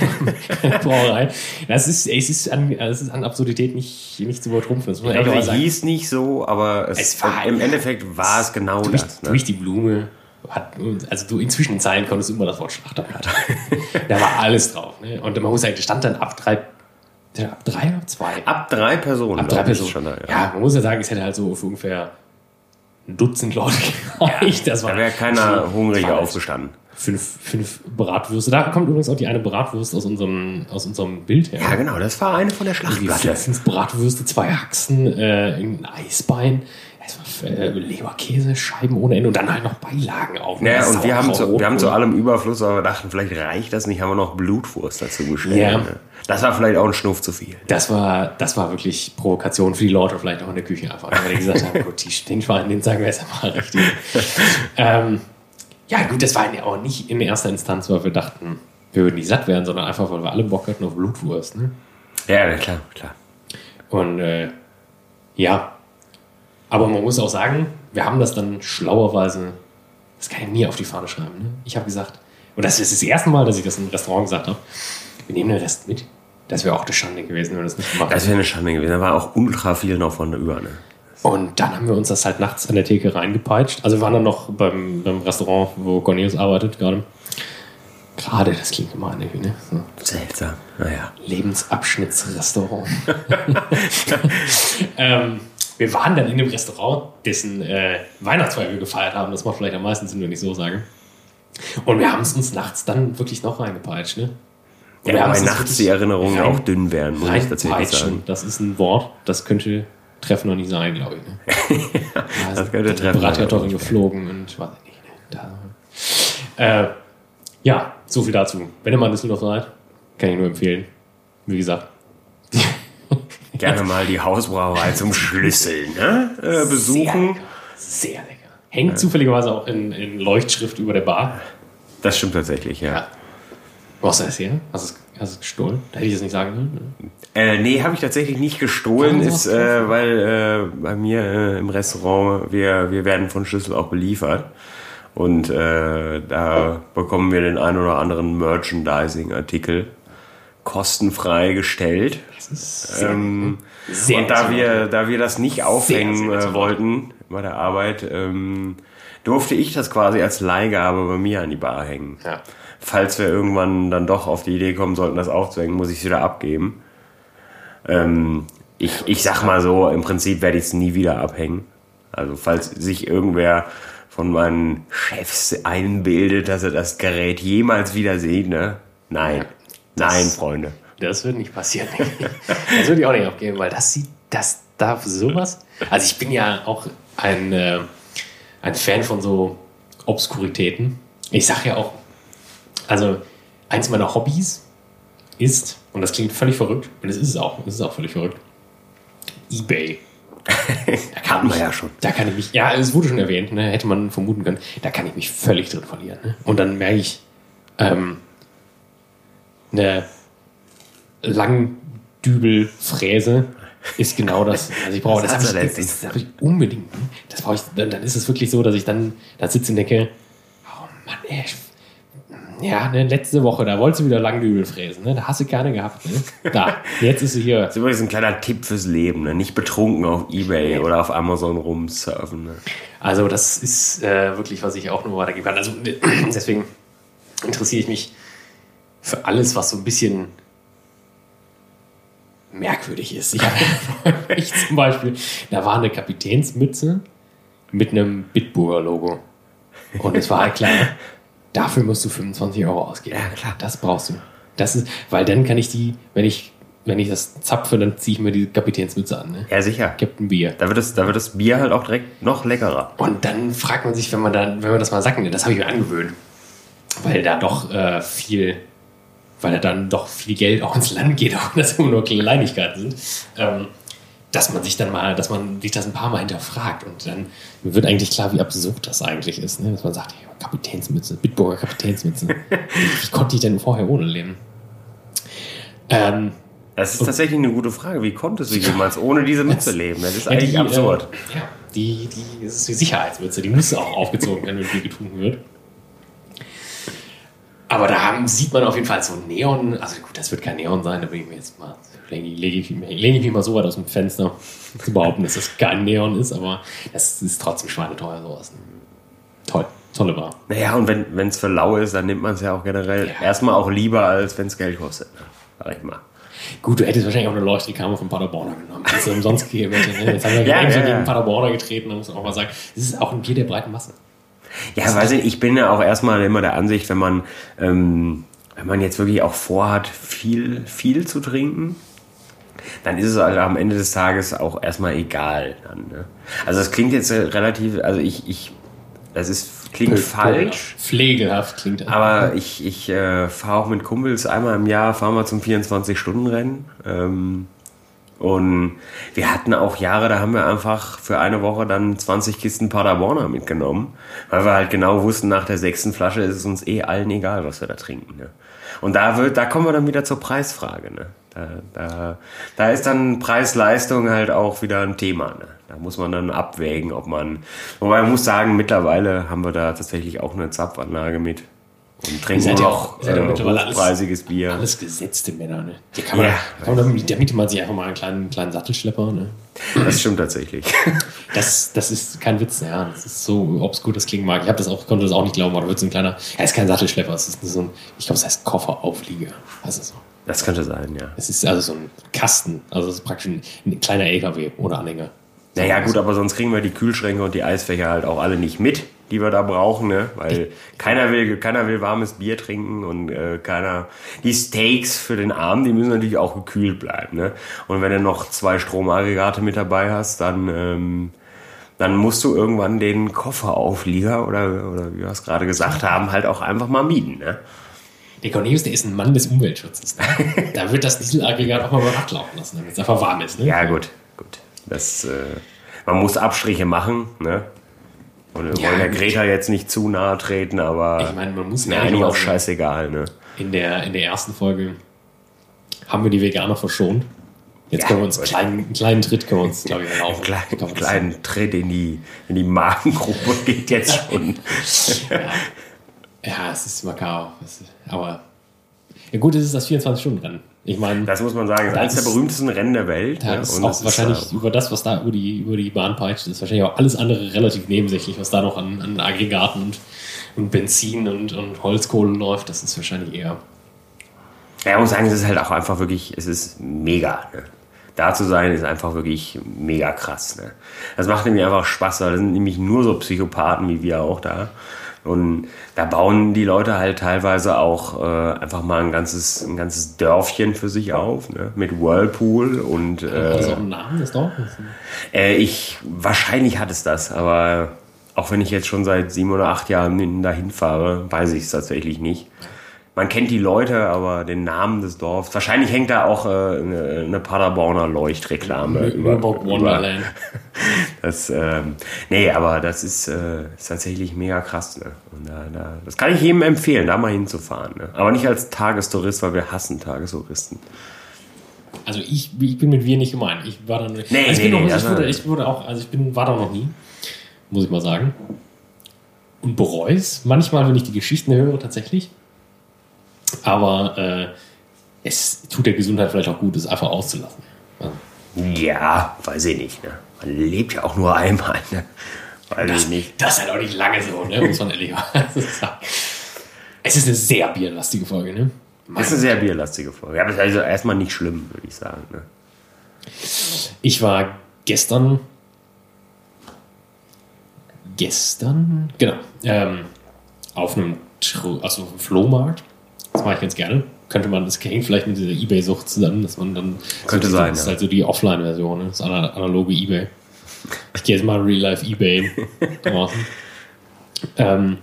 <laughs> Brauerei. Das ist, es ist an, es ist an Absurdität nicht, nicht zu übertrumpfen. Das muss man glaube, hieß nicht so, aber es, Es war- im Endeffekt war es genau durch, das. Ne? durch die Blume hat, also du inzwischen Zeilen konntest immer das Wort Schlachterplatte. <laughs> da war alles drauf. Ne? Und man muss sagen, das stand dann ab drei, ab drei oder zwei? Ab drei Personen. Ab drei Personen. Schon, da, ja. man muss ja sagen, es hätte halt so für ungefähr ein Dutzend Leute gereicht. das war Da wäre keiner hungrig war aufgestanden. Fünf, fünf Bratwürste. Da kommt übrigens auch die eine Bratwurst aus unserem, aus unserem Bild her. Ja, genau, das war eine von der Schlachtplatte. fünf, fünf Bratwürste, zwei Haxen, äh, ein Eisbein, äh, Leberkäse, Scheiben ohne Ende und dann halt noch Beilagen auch. Ja, und wir haben, zu, wir haben zu allem Überfluss, aber wir dachten, vielleicht reicht das nicht, haben wir noch Blutwurst dazu bestellt. Ja. Ne? Das war vielleicht auch ein Schnuff zu viel. Das war, das war wirklich Provokation für die Leute, vielleicht auch in der Küche einfach. Weil die gesagt haben, <laughs> gut, die Stinkschweine, den sagen wir jetzt mal richtig. ähm, ja, gut, das war ja auch nicht in erster Instanz, weil wir dachten, wir würden nicht satt werden, sondern einfach, weil wir alle Bock hatten auf Blutwurst. Ne? Ja, klar, klar. Und äh, ja, aber man muss auch sagen, wir haben das dann schlauerweise, das kann ich nie auf die Fahne schreiben. Ne? Ich habe gesagt, und das ist das erste Mal, dass ich das im Restaurant gesagt habe, wir nehmen den Rest mit. Das wäre auch eine Schande gewesen, wenn wir das nicht gemacht Das hätten. wäre eine Schande gewesen. Da war auch ultra viel noch von über. Ne? Und dann haben wir uns das halt nachts an der Theke reingepeitscht. Also wir waren dann noch beim, beim Restaurant, wo Cornelius arbeitet gerade. Gerade, das klingt immer an ne? So. Seltsam. Naja. Lebensabschnittsrestaurant. <laughs> ähm, wir waren dann in dem Restaurant, dessen äh, Weihnachtsfeier wir gefeiert haben. Das macht vielleicht am meisten Sinn, wenn ich so sage. Und wir haben es uns nachts dann wirklich noch reingepeitscht. Ne? Und Ja, uns nachts die Erinnerungen auch dünn werden, muss ich tatsächlich sagen. Das ist ein Wort, das könnte treffender nicht sein, glaube ich. Ne? <laughs> ja, das könnte treffender Bratkartoffeln sein. geflogen und weiß ich nicht. Ne? Da, äh, ja, so viel dazu. Wenn ihr mal in Düsseldorf seid, kann ich nur empfehlen. Wie gesagt, <laughs> Gerne mal die Hausbrauerei zum Schlüsseln ne? äh, Sehr besuchen. lecker. Sehr lecker. Hängt zufälligerweise auch in, in Leuchtschrift über der Bar. Das stimmt tatsächlich, ja. Ja. Hast du das her? Hast du es, hast du es gestohlen? Da hätte ich das nicht sagen sollen. ne? Äh, nee, habe ich tatsächlich nicht gestohlen, ist, äh, weil äh, bei mir äh, im Restaurant, wir, wir werden von Schlüssel auch beliefert. Und äh, da bekommen wir den ein oder anderen Merchandising-Artikel kostenfrei gestellt. Das ist sehr, Ähm, sehr und da wir, da wir das nicht aufhängen sehr äh, wollten bei der Arbeit, ähm, durfte ich das quasi als Leihgabe bei mir an die Bar hängen. Ja. Falls wir irgendwann dann doch auf die Idee kommen sollten, das aufzuhängen, muss ich es wieder abgeben. Ähm, ich, ich sag mal so, im Prinzip werde ich es nie wieder abhängen. Also falls sich irgendwer von meinen Chefs einbildet, dass er das Gerät jemals wieder sieht, ne? Nein. Nein, Freunde. Das wird nicht passieren. <laughs> das würde ich auch nicht abgeben, weil das sieht, das darf sowas. Also ich bin ja auch ein, äh, ein Fan von so Obskuritäten. Ich sage ja auch, also eins meiner Hobbys ist, und das klingt völlig verrückt, und es ist es auch, es ist auch völlig verrückt, Ebay. <laughs> Da kann ich- ja schon. Da kann ich mich, ja, es wurde schon erwähnt, ne, hätte man vermuten können, da kann ich mich völlig drin verlieren. Ne? Und dann merke ich, ähm, eine Langdübelfräse ist genau das. Also ich brauche Das das, letztens. das habe ich unbedingt. ne? Das brauche ich. Dann, dann ist es wirklich so, dass ich dann da sitze und denke, oh Mann, ey, ja, ne, letzte Woche, da wolltest du wieder Langdübel fräsen, ne? Da hast du keine gehabt, ne? Da, jetzt ist sie hier. Das ist übrigens ein kleiner Tipp fürs Leben, ne? Nicht betrunken auf Ebay oder auf Amazon rumsurfen. Ne? Also das ist äh, wirklich, was ich auch nur weitergeben kann. Also <clears throat> deswegen interessiere ich mich für alles, was so ein bisschen merkwürdig ist. Ich, hab- <laughs> ich zum Beispiel, da war eine Kapitänsmütze mit einem Bitburger-Logo. Und es war halt klar, dafür musst du 25 Euro ausgeben. Ja, klar. Das brauchst du. Das ist, weil dann kann ich die, wenn ich, wenn ich das zapfe, dann ziehe ich mir die Kapitänsmütze an. Ne? Ja, sicher. Captain Beer. Da wird, das, da wird das Bier halt auch direkt noch leckerer. Und dann fragt man sich, wenn man dann, wenn man das mal sacken nimmt, das habe ich mir angewöhnt, weil da doch äh, viel, weil da dann doch viel Geld auch ins Land geht, <laughs> auch wenn das immer nur Kleinigkeiten sind, ähm, dass man sich dann mal, dass man sich das ein paar Mal hinterfragt und dann wird eigentlich klar, wie absurd das eigentlich ist, ne? dass man sagt, hey, Kapitänsmütze, Bitburger Kapitänsmütze, <laughs> wie konnte ich denn vorher ohne leben? Ähm, Das ist tatsächlich eine gute Frage. Wie konntest du jemals ohne diese Mütze leben? Das ist Ja, eigentlich die, absurd. Äh, ja, die, die, das ist die Sicherheitsmütze, die muss auch aufgezogen werden, wenn Bier getrunken wird. Aber da sieht man auf jeden Fall so Neon, also gut, das wird kein Neon sein, da bin ich mir jetzt mal, lege ich, lege ich, mich mal so weit aus dem Fenster zu behaupten, dass das kein Neon ist, aber das ist trotzdem schweineteuer sowas. Toll, tolle Bar. Naja, und wenn es für lau ist, dann nimmt man es ja auch generell Ja. erstmal auch lieber, als wenn es Geld kostet. ne? Sag ich mal. Gut, du hättest wahrscheinlich auch eine Leuchtreklame von Paderborner genommen. Das ist ja umsonst gegeben. Jetzt haben wir <laughs> Ja, ja, ja, gegen. Paderborner getreten. Da muss man auch mal sagen, das ist auch ein Bier der breiten Masse. Ja, weiß ich, ich bin ja auch erstmal immer der Ansicht, wenn man, ähm, wenn man jetzt wirklich auch vorhat, viel, viel zu trinken, dann ist es halt am Ende des Tages auch erstmal egal. Dann, ne? Also es klingt jetzt relativ, also ich, ich, das ist, klingt falsch. Pflegehaft klingt das. Aber ich, ich äh, fahre auch mit Kumpels einmal im Jahr, fahren wir zum 24-Stunden-Rennen. Ähm, und wir hatten auch Jahre, da haben wir einfach für eine Woche dann 20 Kisten Paderborner mitgenommen, weil wir halt genau wussten, nach der sechsten Flasche ist es uns eh allen egal, was wir da trinken. Ne? Und da, wird, da kommen wir dann wieder zur Preisfrage. Ne? Da, da, da ist dann Preis-Leistung halt auch wieder ein Thema. Ne? Da muss man dann abwägen, ob man. Wobei man muss sagen, mittlerweile haben wir da tatsächlich auch eine Zapfanlage mit. Und trinken seid auch auch- seid äh, mittlerweile alles- hochpreisiges Bier. Alles gesetzte Männer, ne? Die kann man, Ja. kann man damit, da mietet man sich einfach mal einen kleinen, kleinen Sattelschlepper, ne? Das stimmt tatsächlich. <laughs> Das, das ist kein Witz, ja. Das ist so obskur, das klingen mag. Ich das auch, konnte das auch nicht glauben, aber da wird so ein kleiner. Ja, ist kein Sattelschlepper, es ist so ein, ich glaube, es heißt Kofferauflieger. Also so. Das könnte sein, ja. Es ist also so ein Kasten, also es ist praktisch ein, ein kleiner LKW ohne Anhänger. Naja, gut, aber sonst kriegen wir die Kühlschränke und die Eisfächer halt auch alle nicht mit, die wir da brauchen, ne? Weil keiner will, keiner will warmes Bier trinken und äh, keiner. Die Steaks für den Abend, die müssen natürlich auch gekühlt bleiben, ne? Und wenn du noch zwei Stromaggregate mit dabei hast, dann, ähm, dann musst du irgendwann den Kofferauflieger oder, oder wie wir es gerade gesagt haben, halt auch einfach mal mieten, ne? Der Cornelius, der ist ein Mann des Umweltschutzes. Ne? <laughs> da wird das Dieselaggregat auch mal über Nacht laufen lassen, damit es einfach warm ist. Ne? Ja, gut, gut. Das, äh, man muss Abstriche machen, ne? Und wir Ja, wollen der. Greta jetzt nicht zu nahe treten, aber Ich meine, man muss ehrlich eigentlich auch scheißegal, ne? In der, in der ersten Folge haben wir die Veganer verschont. Jetzt Ja, können wir uns einen kleinen, einen kleinen Tritt können wir uns, glaube ich, Einen erlauben. man das kleinen Tritt in die, in die Magengrube <laughs> geht jetzt schon. <laughs> sagen? Ja, es ist makaber. Es ist- Aber ja, gut, es ist das 24-Stunden-Rennen. Ich meine, Das muss man sagen, ist eines der ist- berühmtesten Rennen der Welt. da ne? ist Und auch wahrscheinlich äh, über das, was da über die, über die Bahn peitscht, ist wahrscheinlich auch alles andere relativ nebensächlich, was da noch an, an Aggregaten und, und Benzin und, und Holzkohle läuft. Das ist wahrscheinlich eher. Ja, ich muss sagen, es ist halt auch einfach wirklich, es ist mega. Ne? Da zu sein ist einfach wirklich mega krass. Ne? Das macht nämlich einfach Spaß, weil das sind nämlich nur so Psychopathen wie wir auch da. Und da bauen die Leute halt teilweise auch äh, einfach mal ein ganzes, ein ganzes Dörfchen für sich auf, ne? mit Whirlpool und äh, auch einen Namen, das Dorf? äh, ich wahrscheinlich hat es das, aber auch wenn ich jetzt schon seit sieben oder acht Jahren dahin fahre, weiß ich es tatsächlich nicht. Man kennt die Leute, aber den Namen des Dorfs. Wahrscheinlich hängt da auch äh, eine, eine Paderborner Leuchtreklame über. Über Wonderland. <laughs> das, ähm, nee, aber das ist, äh, ist tatsächlich mega krass. Ne? Und da, da, das kann ich jedem empfehlen, da mal hinzufahren. Ne? Aber nicht als Tagestourist, weil wir hassen Tagestouristen. Also ich, ich bin mit wir nicht gemeint. Ich war dann. Nee, also ich, nee, noch, nee, ich, also- wurde, ich wurde auch, also ich bin, war da noch nie, muss ich mal sagen. Und bereue es manchmal, wenn ich die Geschichten höre, tatsächlich. Aber äh, es tut der Gesundheit vielleicht auch gut, es einfach auszulassen. Ja, weiß ich nicht. Ne? Man lebt ja auch nur einmal. Ne? Weiß ich nicht. das ist halt auch nicht lange so, ne? muss man ehrlich <laughs> sagen. Es ist eine sehr bierlastige Folge, ne? Das ist eine sehr bierlastige Folge. Aber das ist also erstmal nicht schlimm, würde ich sagen. Ne? Ich war gestern. Gestern? Genau. Ähm, auf einem Tro- also auf einem Flohmarkt. Das mache ich ganz gerne. Könnte man, das hängt vielleicht mit dieser Ebay-Sucht zusammen, dass man dann. Könnte so, sein, Das ist ja. halt so die Offline-Version, ne? das ana- analoge Ebay. Ich gehe jetzt mal Real-Life Ebay <laughs> draußen. Ähm,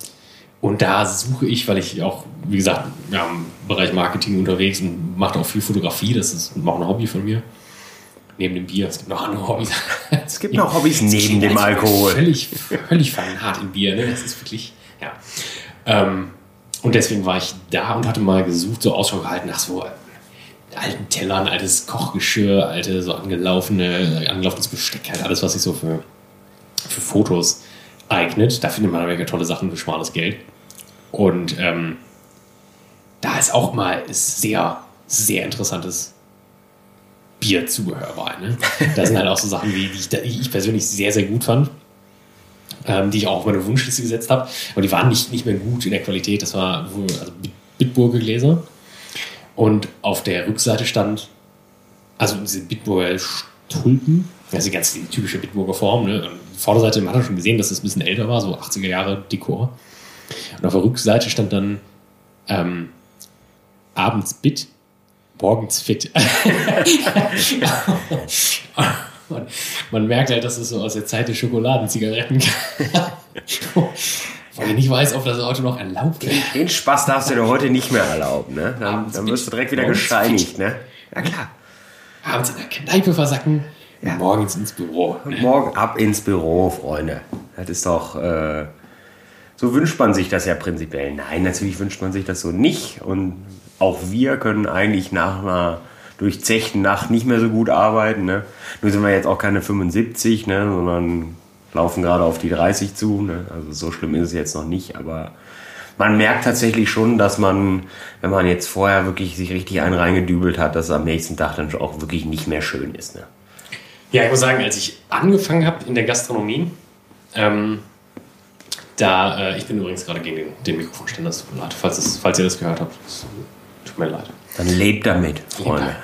und da suche ich, weil ich auch, wie gesagt, ja, im Bereich Marketing unterwegs und mache auch viel Fotografie. Das ist auch ein Hobby von mir. Neben dem Bier. Es gibt noch andere Hobbys. Es gibt noch Hobbys neben <laughs> dem Alkohol. Völlig, völlig fanat im Bier. Ne? Das ist wirklich, ja. Ähm, und deswegen war ich da und hatte mal gesucht, so Ausschau gehalten nach so alten Tellern, altes Kochgeschirr, alte so angelaufene, angelaufenes Besteck, halt alles, was sich so für, für Fotos eignet. Da findet man mega tolle Sachen für schmales Geld. Und ähm, da ist auch mal sehr, sehr interessantes Bierzubehör bei. Ne? Da sind halt auch so Sachen, wie, die, ich, die ich persönlich sehr, sehr gut fand. Ähm, die ich auch auf meine Wunschliste gesetzt habe. Aber die waren nicht, nicht mehr gut in der Qualität. Das war also Bit- Bitburger Gläser. Und auf der Rückseite stand also diese Bitburger Tulpen, die ganz die typische Bitburger Form. Ne? Vorderseite, man hat schon gesehen, dass es das ein bisschen älter war, so 80er Jahre Dekor. Und auf der Rückseite stand dann ähm, abends Bit, morgens fit. <laughs> <laughs> <laughs> man, man, merkt halt, dass es so aus der Zeit der Schokoladenzigaretten Weil ich nicht weiß, ob das Auto noch erlaubt wird. Den Spaß darfst du dir heute nicht mehr erlauben, ne? Dann, dann wirst du direkt wieder gescheinigt, ne? Ja klar. Abends in der Kneipe versacken, ja. morgens ins Büro. Morgen ab ins Büro, Freunde. Das ist doch. Äh, so wünscht man sich das ja prinzipiell. Nein, natürlich wünscht man sich das so nicht. Und auch wir können eigentlich nach einer durchzechten Nacht nicht mehr so gut arbeiten. Ne? Nur sind wir jetzt auch keine 75, ne? sondern laufen gerade auf die 30 zu. Ne? Also so schlimm ist es jetzt noch nicht, aber man merkt tatsächlich schon, dass man, wenn man jetzt vorher wirklich sich richtig einen reingedübelt hat, dass es am nächsten Tag dann auch wirklich nicht mehr schön ist. Ne? Ja, ich muss sagen, als ich angefangen habe in der Gastronomie, ähm, da, äh, ich bin übrigens gerade gegen den, den Mikrofonständer, es tut mir leid, falls, es, falls ihr das gehört habt. Tut mir leid. Dann lebt damit, Freunde.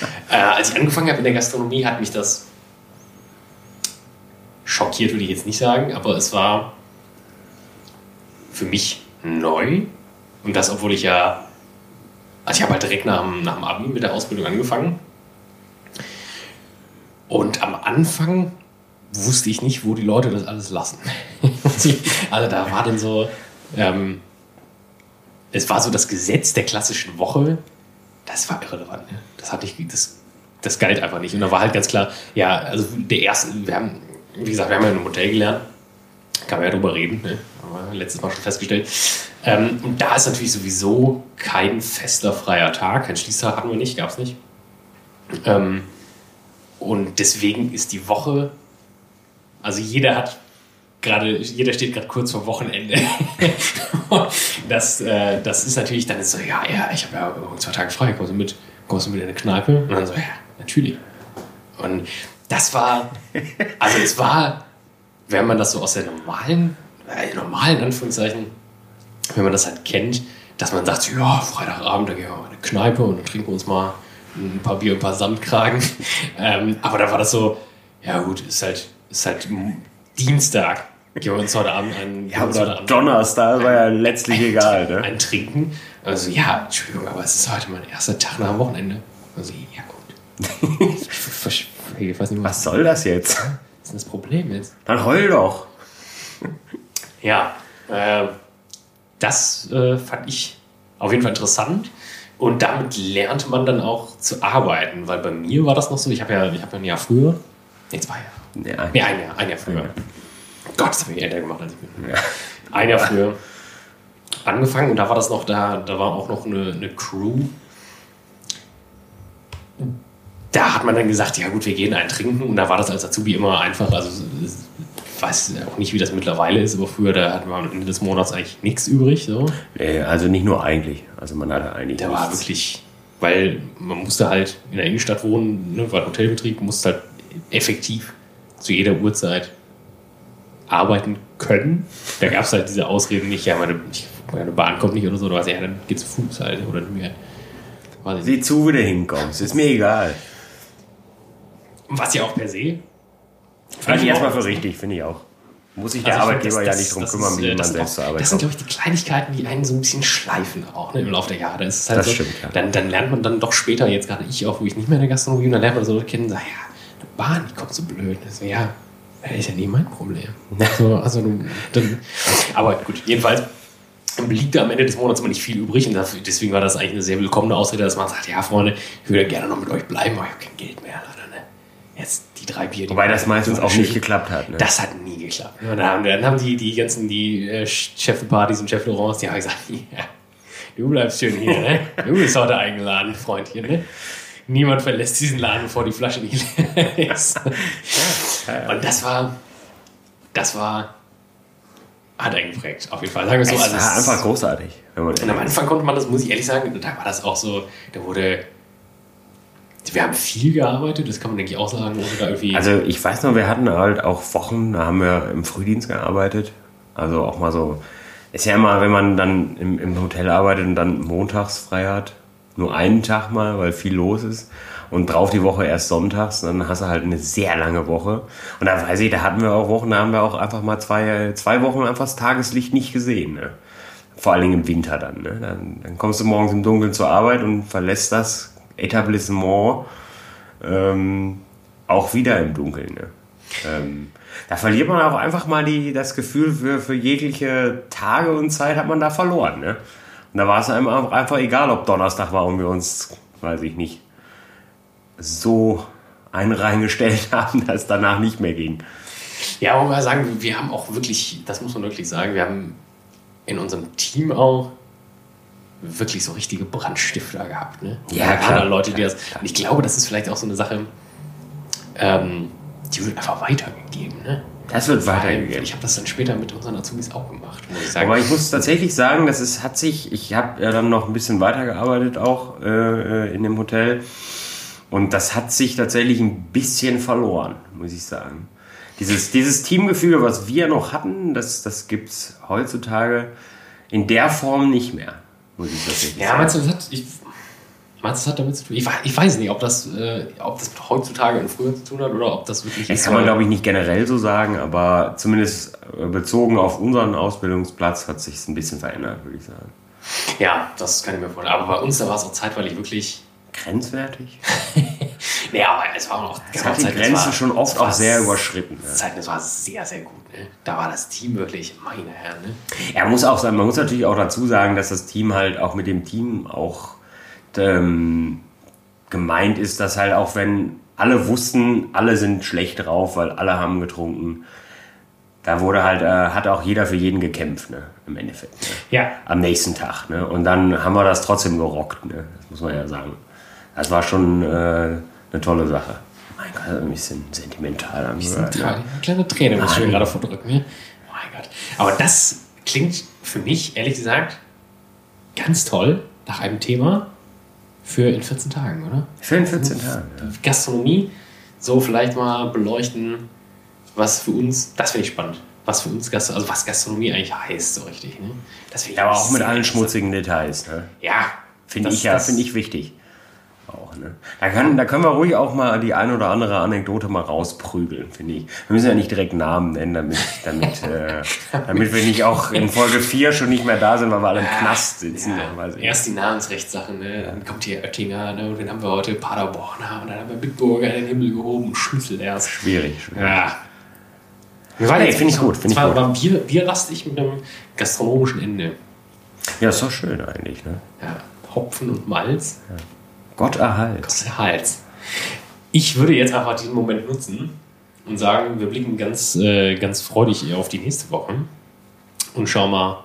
<laughs> Äh, als ich angefangen habe in der Gastronomie, hat mich das schockiert, würde ich jetzt nicht sagen, aber es war für mich neu. Und das, obwohl ich ja, also ich habe halt direkt nach dem, nach dem Abi mit der Ausbildung angefangen. Und am Anfang wusste ich nicht, wo die Leute das alles lassen. <laughs> also da war dann so, ähm, es war so das Gesetz der klassischen Woche, das war irrelevant. Ne? Das hatte ich, das, das galt einfach nicht. Und da war halt ganz klar, ja, also der erste, wir haben, wie gesagt, wir haben ja in einem Hotel gelernt, kann man ja drüber reden, ne? haben letztes Mal schon festgestellt. Ähm, und da ist natürlich sowieso kein fester freier Tag, kein Schließtag hatten wir nicht, gab es nicht. Ähm, und deswegen ist die Woche also jeder hat gerade, jeder steht gerade kurz vor Wochenende. <laughs> das, äh, das ist natürlich dann so, ja, ja, ich habe ja zwei Tage frei, kommst du mit, kommst du mit in eine Kneipe? Und dann so, ja, natürlich. Und das war, also es war, wenn man das so aus der normalen, äh, normalen Anführungszeichen, wenn man das halt kennt, dass man sagt, ja, Freitagabend, da gehen wir mal in eine Kneipe und dann trinken wir uns mal ein paar Bier, ein paar Samtkragen. <laughs> ähm, aber da war das so, ja gut, ist halt ist halt Dienstag. Gehen wir uns heute Abend ein. Ja, so Donnerstag war ja letztlich ein, egal, ne? Ein Trinken. Also, ja, Entschuldigung, aber es ist heute mein erster Tag nach dem Wochenende. Also, ja, gut. <laughs> ich weiß nicht, was soll das jetzt? Was ist das Problem jetzt? Dann heul doch. <laughs> Ja, äh, das äh, fand ich auf jeden Fall interessant. Und damit lernte man dann auch zu arbeiten, weil bei mir war das noch so, ich habe ja, hab ja ein Jahr früher, nee, zwei Jahre, Nee, ein, nee, ein Jahr, ein Jahr früher. Gott, das habe ich älter gemacht als ich bin. Ja. Ein Jahr früher angefangen und da war das noch, da, da war auch noch eine, eine Crew. Da hat man dann gesagt, ja gut, wir gehen einen trinken und da war das als Azubi immer einfach, also ich weiß auch nicht, wie das mittlerweile ist, aber früher, da hatten wir am Ende des Monats eigentlich nichts übrig. So. Nee, also nicht nur eigentlich, also man hatte eigentlich Da war wirklich, weil man musste halt in der Innenstadt wohnen, ne, war Hotelbetrieb, musste halt effektiv zu jeder Uhrzeit arbeiten können. Da gab es halt diese Ausreden nicht, ja, meine, meine Bahn kommt nicht oder so, oder was, ja, dann geht zu Fuß halt oder mehr. Sieh zu, wie du hinkommst, ist mir egal. Was ja auch per se. Finde ich erstmal für richtig, finde ich auch. Muss sich der also Arbeitgeber das, ja nicht drum kümmern, ist, wie man selbst zur Arbeit Das sind, glaube ich, die Kleinigkeiten, die einen so ein bisschen schleifen auch ne, im Laufe der Jahre. Das, halt das so, stimmt, ja. dann, dann lernt man dann doch später, jetzt gerade ich auch, wo ich nicht mehr in der Gastronomie bin, dann lernt man so kennen, sag, ja, Bahn, die kommt so blöd. Also, ja, das ist ja nie mein Problem. <laughs> Also, also dann, aber gut, jedenfalls blieb da am Ende des Monats immer nicht viel übrig und deswegen war das eigentlich eine sehr willkommene Ausrede, dass man sagt, ja Freunde, ich würde gerne noch mit euch bleiben, aber ich habe kein Geld mehr. Leider, ne? Jetzt die drei Bier. Die Wobei das meistens auch schön. nicht geklappt hat. Ne? Das hat nie geklappt. Und dann, dann haben die, die ganzen die äh, Chefpartys und Chef-Laurents, die haben gesagt, <laughs> ja, du bleibst schön hier, ne? du bist heute eingeladen, Freundchen. Ne? Niemand verlässt diesen Laden, bevor die Flasche nicht leer ist. <laughs> Und das war, das war, hat einen geprägt, auf jeden Fall. Sagen wir so, es also war einfach großartig. und am Anfang konnte man das, muss ich ehrlich sagen, da war das auch so, da wurde, wir haben viel gearbeitet, das kann man denke ich auch sagen. also ich weiß noch, wir hatten halt auch Wochen, da haben wir im Frühdienst gearbeitet. Also auch mal so, ist ja immer, wenn man dann im, im Hotel arbeitet und dann montags frei hat, nur einen Tag mal, weil viel los ist. Und drauf die Woche erst sonntags, dann hast du halt eine sehr lange Woche. Und da weiß ich, da hatten wir auch Wochen, da haben wir auch einfach mal zwei, zwei Wochen einfach das Tageslicht nicht gesehen. Ne? Vor allen Dingen im Winter dann, ne? dann. Dann kommst du morgens im Dunkeln zur Arbeit und verlässt das Etablissement ähm, auch wieder im Dunkeln. Ne? Ähm, da verliert man auch einfach mal die, das Gefühl für, für jegliche Tage und Zeit hat man da verloren. Ne? Und da war es einem einfach egal, ob Donnerstag war und wir uns, weiß ich nicht, so einen reingestellt <laughs> haben, dass es danach nicht mehr ging. Ja, aber mal sagen, wir haben auch wirklich, das muss man wirklich sagen, wir haben in unserem Team auch wirklich so richtige Brandstifter gehabt. Ne? Ja, klar. Leute, die das. Und ich glaube, das ist vielleicht auch so eine Sache, ähm, die wird einfach weitergegeben. Ne? Das wird weitergegeben. Ich habe das dann später mit unseren Azubis auch gemacht, muss ich sagen. Aber ich muss tatsächlich sagen, dass es hat sich, ich habe ja dann noch ein bisschen weitergearbeitet auch äh, in dem Hotel. Und das hat sich tatsächlich ein bisschen verloren, muss ich sagen. Dieses, dieses Teamgefüge, was wir noch hatten, das, das gibt es heutzutage in der Form nicht mehr, muss ich tatsächlich ja, sagen. meinst du, das hat, ich, meinst du, das hat damit zu tun? Ich, ich weiß nicht, ob das, äh, ob das mit heutzutage und früher zu tun hat oder ob das wirklich Das kann man, glaube ich, nicht generell so sagen, aber zumindest äh, bezogen auf unseren Ausbildungsplatz hat sich ein bisschen verändert, würde ich sagen. Ja, das kann ich mir vorstellen. Aber bei uns, da war es auch zeitweilig wirklich. Grenzwertig? <laughs> Nee, aber es war auch. Es hat die Grenzen schon oft auch sehr überschritten. Ja. Zeiten, das war sehr, sehr gut. Ne? Da war das Team wirklich, meine Herren. Ne? Er muss auch sagen, man muss natürlich auch dazu sagen, dass das Team halt auch mit dem Team auch ähm, gemeint ist, dass halt auch wenn alle wussten, alle sind schlecht drauf, weil alle haben getrunken, da wurde halt, äh, hat auch jeder für jeden gekämpft, ne, im Endeffekt. Ne? Ja. Am nächsten Tag. Ne? Und dann haben wir das trotzdem gerockt, ne? das muss man ja sagen. Das war schon äh, eine tolle Sache. Mein Gott, ein bisschen sentimental. Ja, Ne? eine kleine Träne muss ich mir gerade verdrücken. Ne? Mein Gott. Aber das klingt für mich, ehrlich gesagt, ganz toll nach einem Thema für in 14 Tagen, oder? Für in 14 Tagen. Ja. Gastronomie, so vielleicht mal beleuchten, was für uns, das finde ich spannend, was für uns Gastro also was Gastronomie eigentlich heißt, so richtig. Ne? Das Ja, aber auch mit allen schmutzigen Details. Ne? Ja, Finde ich ja, das- finde ich wichtig. Auch, ne? da, kann, da können wir ruhig auch mal die ein oder andere Anekdote mal rausprügeln, finde ich. Wir müssen ja nicht direkt Namen nennen, damit, damit, äh, <laughs> damit wir nicht auch in Folge 4 schon nicht mehr da sind, weil wir alle im Knast sitzen. Ja, Ja, ich. erst die Namensrechtssache, ne? dann kommt hier Oettinger, ne? und dann haben wir heute Paderborner und dann haben wir Bitburger in den Himmel gehoben Schlüssel erst. Schwierig. schwierig. Ja. Wir waren Nee, finde ich gut, finde ich zwar gut. war Bier, bierlastig mit einem gastronomischen Ende. Ja, ist doch schön eigentlich. Ne? Ja, Hopfen und Malz. Gott erhalt. der Hals. Ich würde jetzt einfach diesen Moment nutzen und sagen, wir blicken ganz, äh, ganz freudig auf die nächste Woche und schauen mal.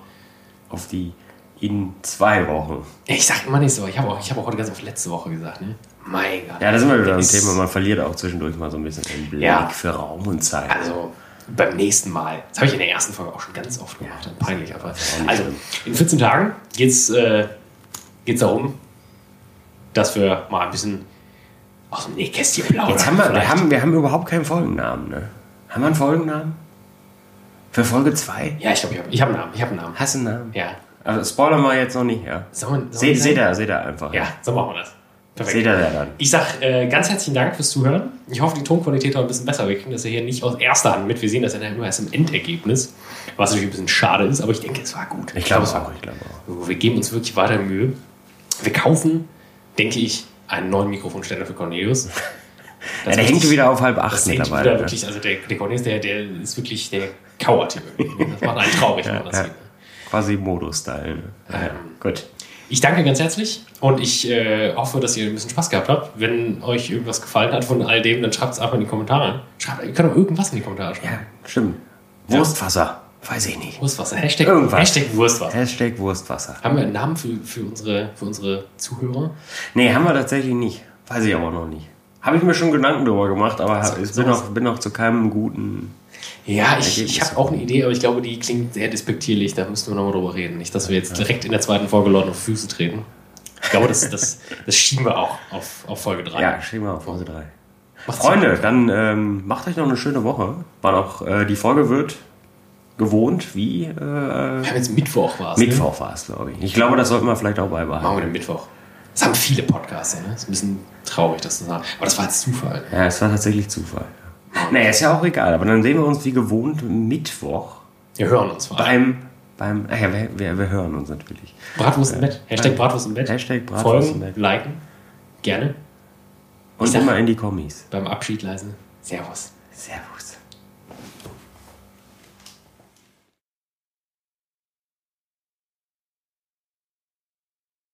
Auf die in zwei Wochen. Ich sag immer nicht so, ich habe auch, ich hab auch heute ganz auf letzte Woche gesagt, ne? Mein Gott. Ja, da sind wir wieder Das- Thema. Man verliert auch zwischendurch mal so ein bisschen den Blick Ja. für Raum und Zeit. Also beim nächsten Mal. Das habe ich in der ersten Folge auch schon ganz oft gemacht. Peinlich, aber. Also in 14 Tagen geht es äh, geht's darum, dass wir mal ein bisschen aus dem Nähkästchen plaudern. Jetzt haben wir, wir, haben, wir haben überhaupt keinen Folgennamen. Ne? Haben wir einen Folgennamen? Für Folge 2? Ja, ich glaube, ich habe ich hab einen Namen. Ich habe einen Namen. Hast du einen Namen? Ja. Also spoilern wir jetzt noch nicht, ja. Seht sagen? ihr, seht ihr einfach. Ja, so machen wir das. Perfekt. Seht ihr ja dann. Ich sag äh, ganz herzlichen Dank fürs Zuhören. Ich hoffe, die Tonqualität war ein bisschen besser. Wir kriegen das ja hier nicht aus erster Hand mit. Wir sehen das ja nur erst im Endergebnis, was natürlich ein bisschen schade ist, aber ich denke, es war gut. Ich glaube es auch, ich glaube auch. Wir geben uns wirklich weiter Mühe. Wir kaufen, denke ich, einen neuen Mikrofonständer für Cornelius. <laughs> Ja, der hängt wieder auf halb acht mittlerweile. wieder ne? wirklich, also der, der Cornelius, der, der ist wirklich, der kauert hier. Das macht einen traurig, wenn man das ja. sieht. Quasi Modus-Style. Ja, ja. Gut. Ich danke ganz herzlich und ich äh, hoffe, dass ihr ein bisschen Spaß gehabt habt. Wenn euch irgendwas gefallen hat von all dem, dann schreibt es einfach in die Kommentare. Schreibt, ihr könnt auch irgendwas in die Kommentare schreiben. Ja, stimmt. Wurstwasser. Weiß ich nicht. Wurstwasser. Hashtag, Irgendwas. Hashtag Wurstwasser. Hashtag Wurstwasser. Haben wir einen Namen für, für, unsere, für unsere Zuhörer? Nee, haben wir tatsächlich nicht. Weiß ich aber noch nicht. Habe ich mir schon Gedanken drüber gemacht, aber So- ich bin noch, bin noch zu keinem guten. Ja, ich, ich habe auch eine Idee, aber ich glaube, die klingt sehr despektierlich. Da müssten wir nochmal drüber reden. Nicht, dass wir jetzt direkt in der zweiten Folge Leuten auf Füße treten. Ich glaube, das, das, das schieben wir auch auf, auf Folge 3. Ja, schieben wir auf Phase 3. Freunde, dann ähm, macht euch noch eine schöne Woche. Wann auch äh, die Folge wird gewohnt, wie äh, Wir haben jetzt Mittwoch war es. Mittwoch war es, glaube ich. Ich glaube, das sollten wir vielleicht auch Ne? Machen beibehalten. wir den Mittwoch. Das haben viele Podcaster, ne? Das ist ein bisschen traurig, das zu sagen. Aber das war jetzt Zufall. Ja, es war tatsächlich Zufall. Naja, ist ja auch egal. Aber dann sehen wir uns wie gewohnt Mittwoch Wir hören uns vor allem. beim, beim, ach ja, wir, wir, wir hören uns natürlich. Bratwurst im Bett. Hashtag Bratwurst im Bett. Hashtag Bratwurst Folgen, im Bett. liken. Gerne. Und sag- immer in die Kommis. Beim Abschied leise. Servus. Servus.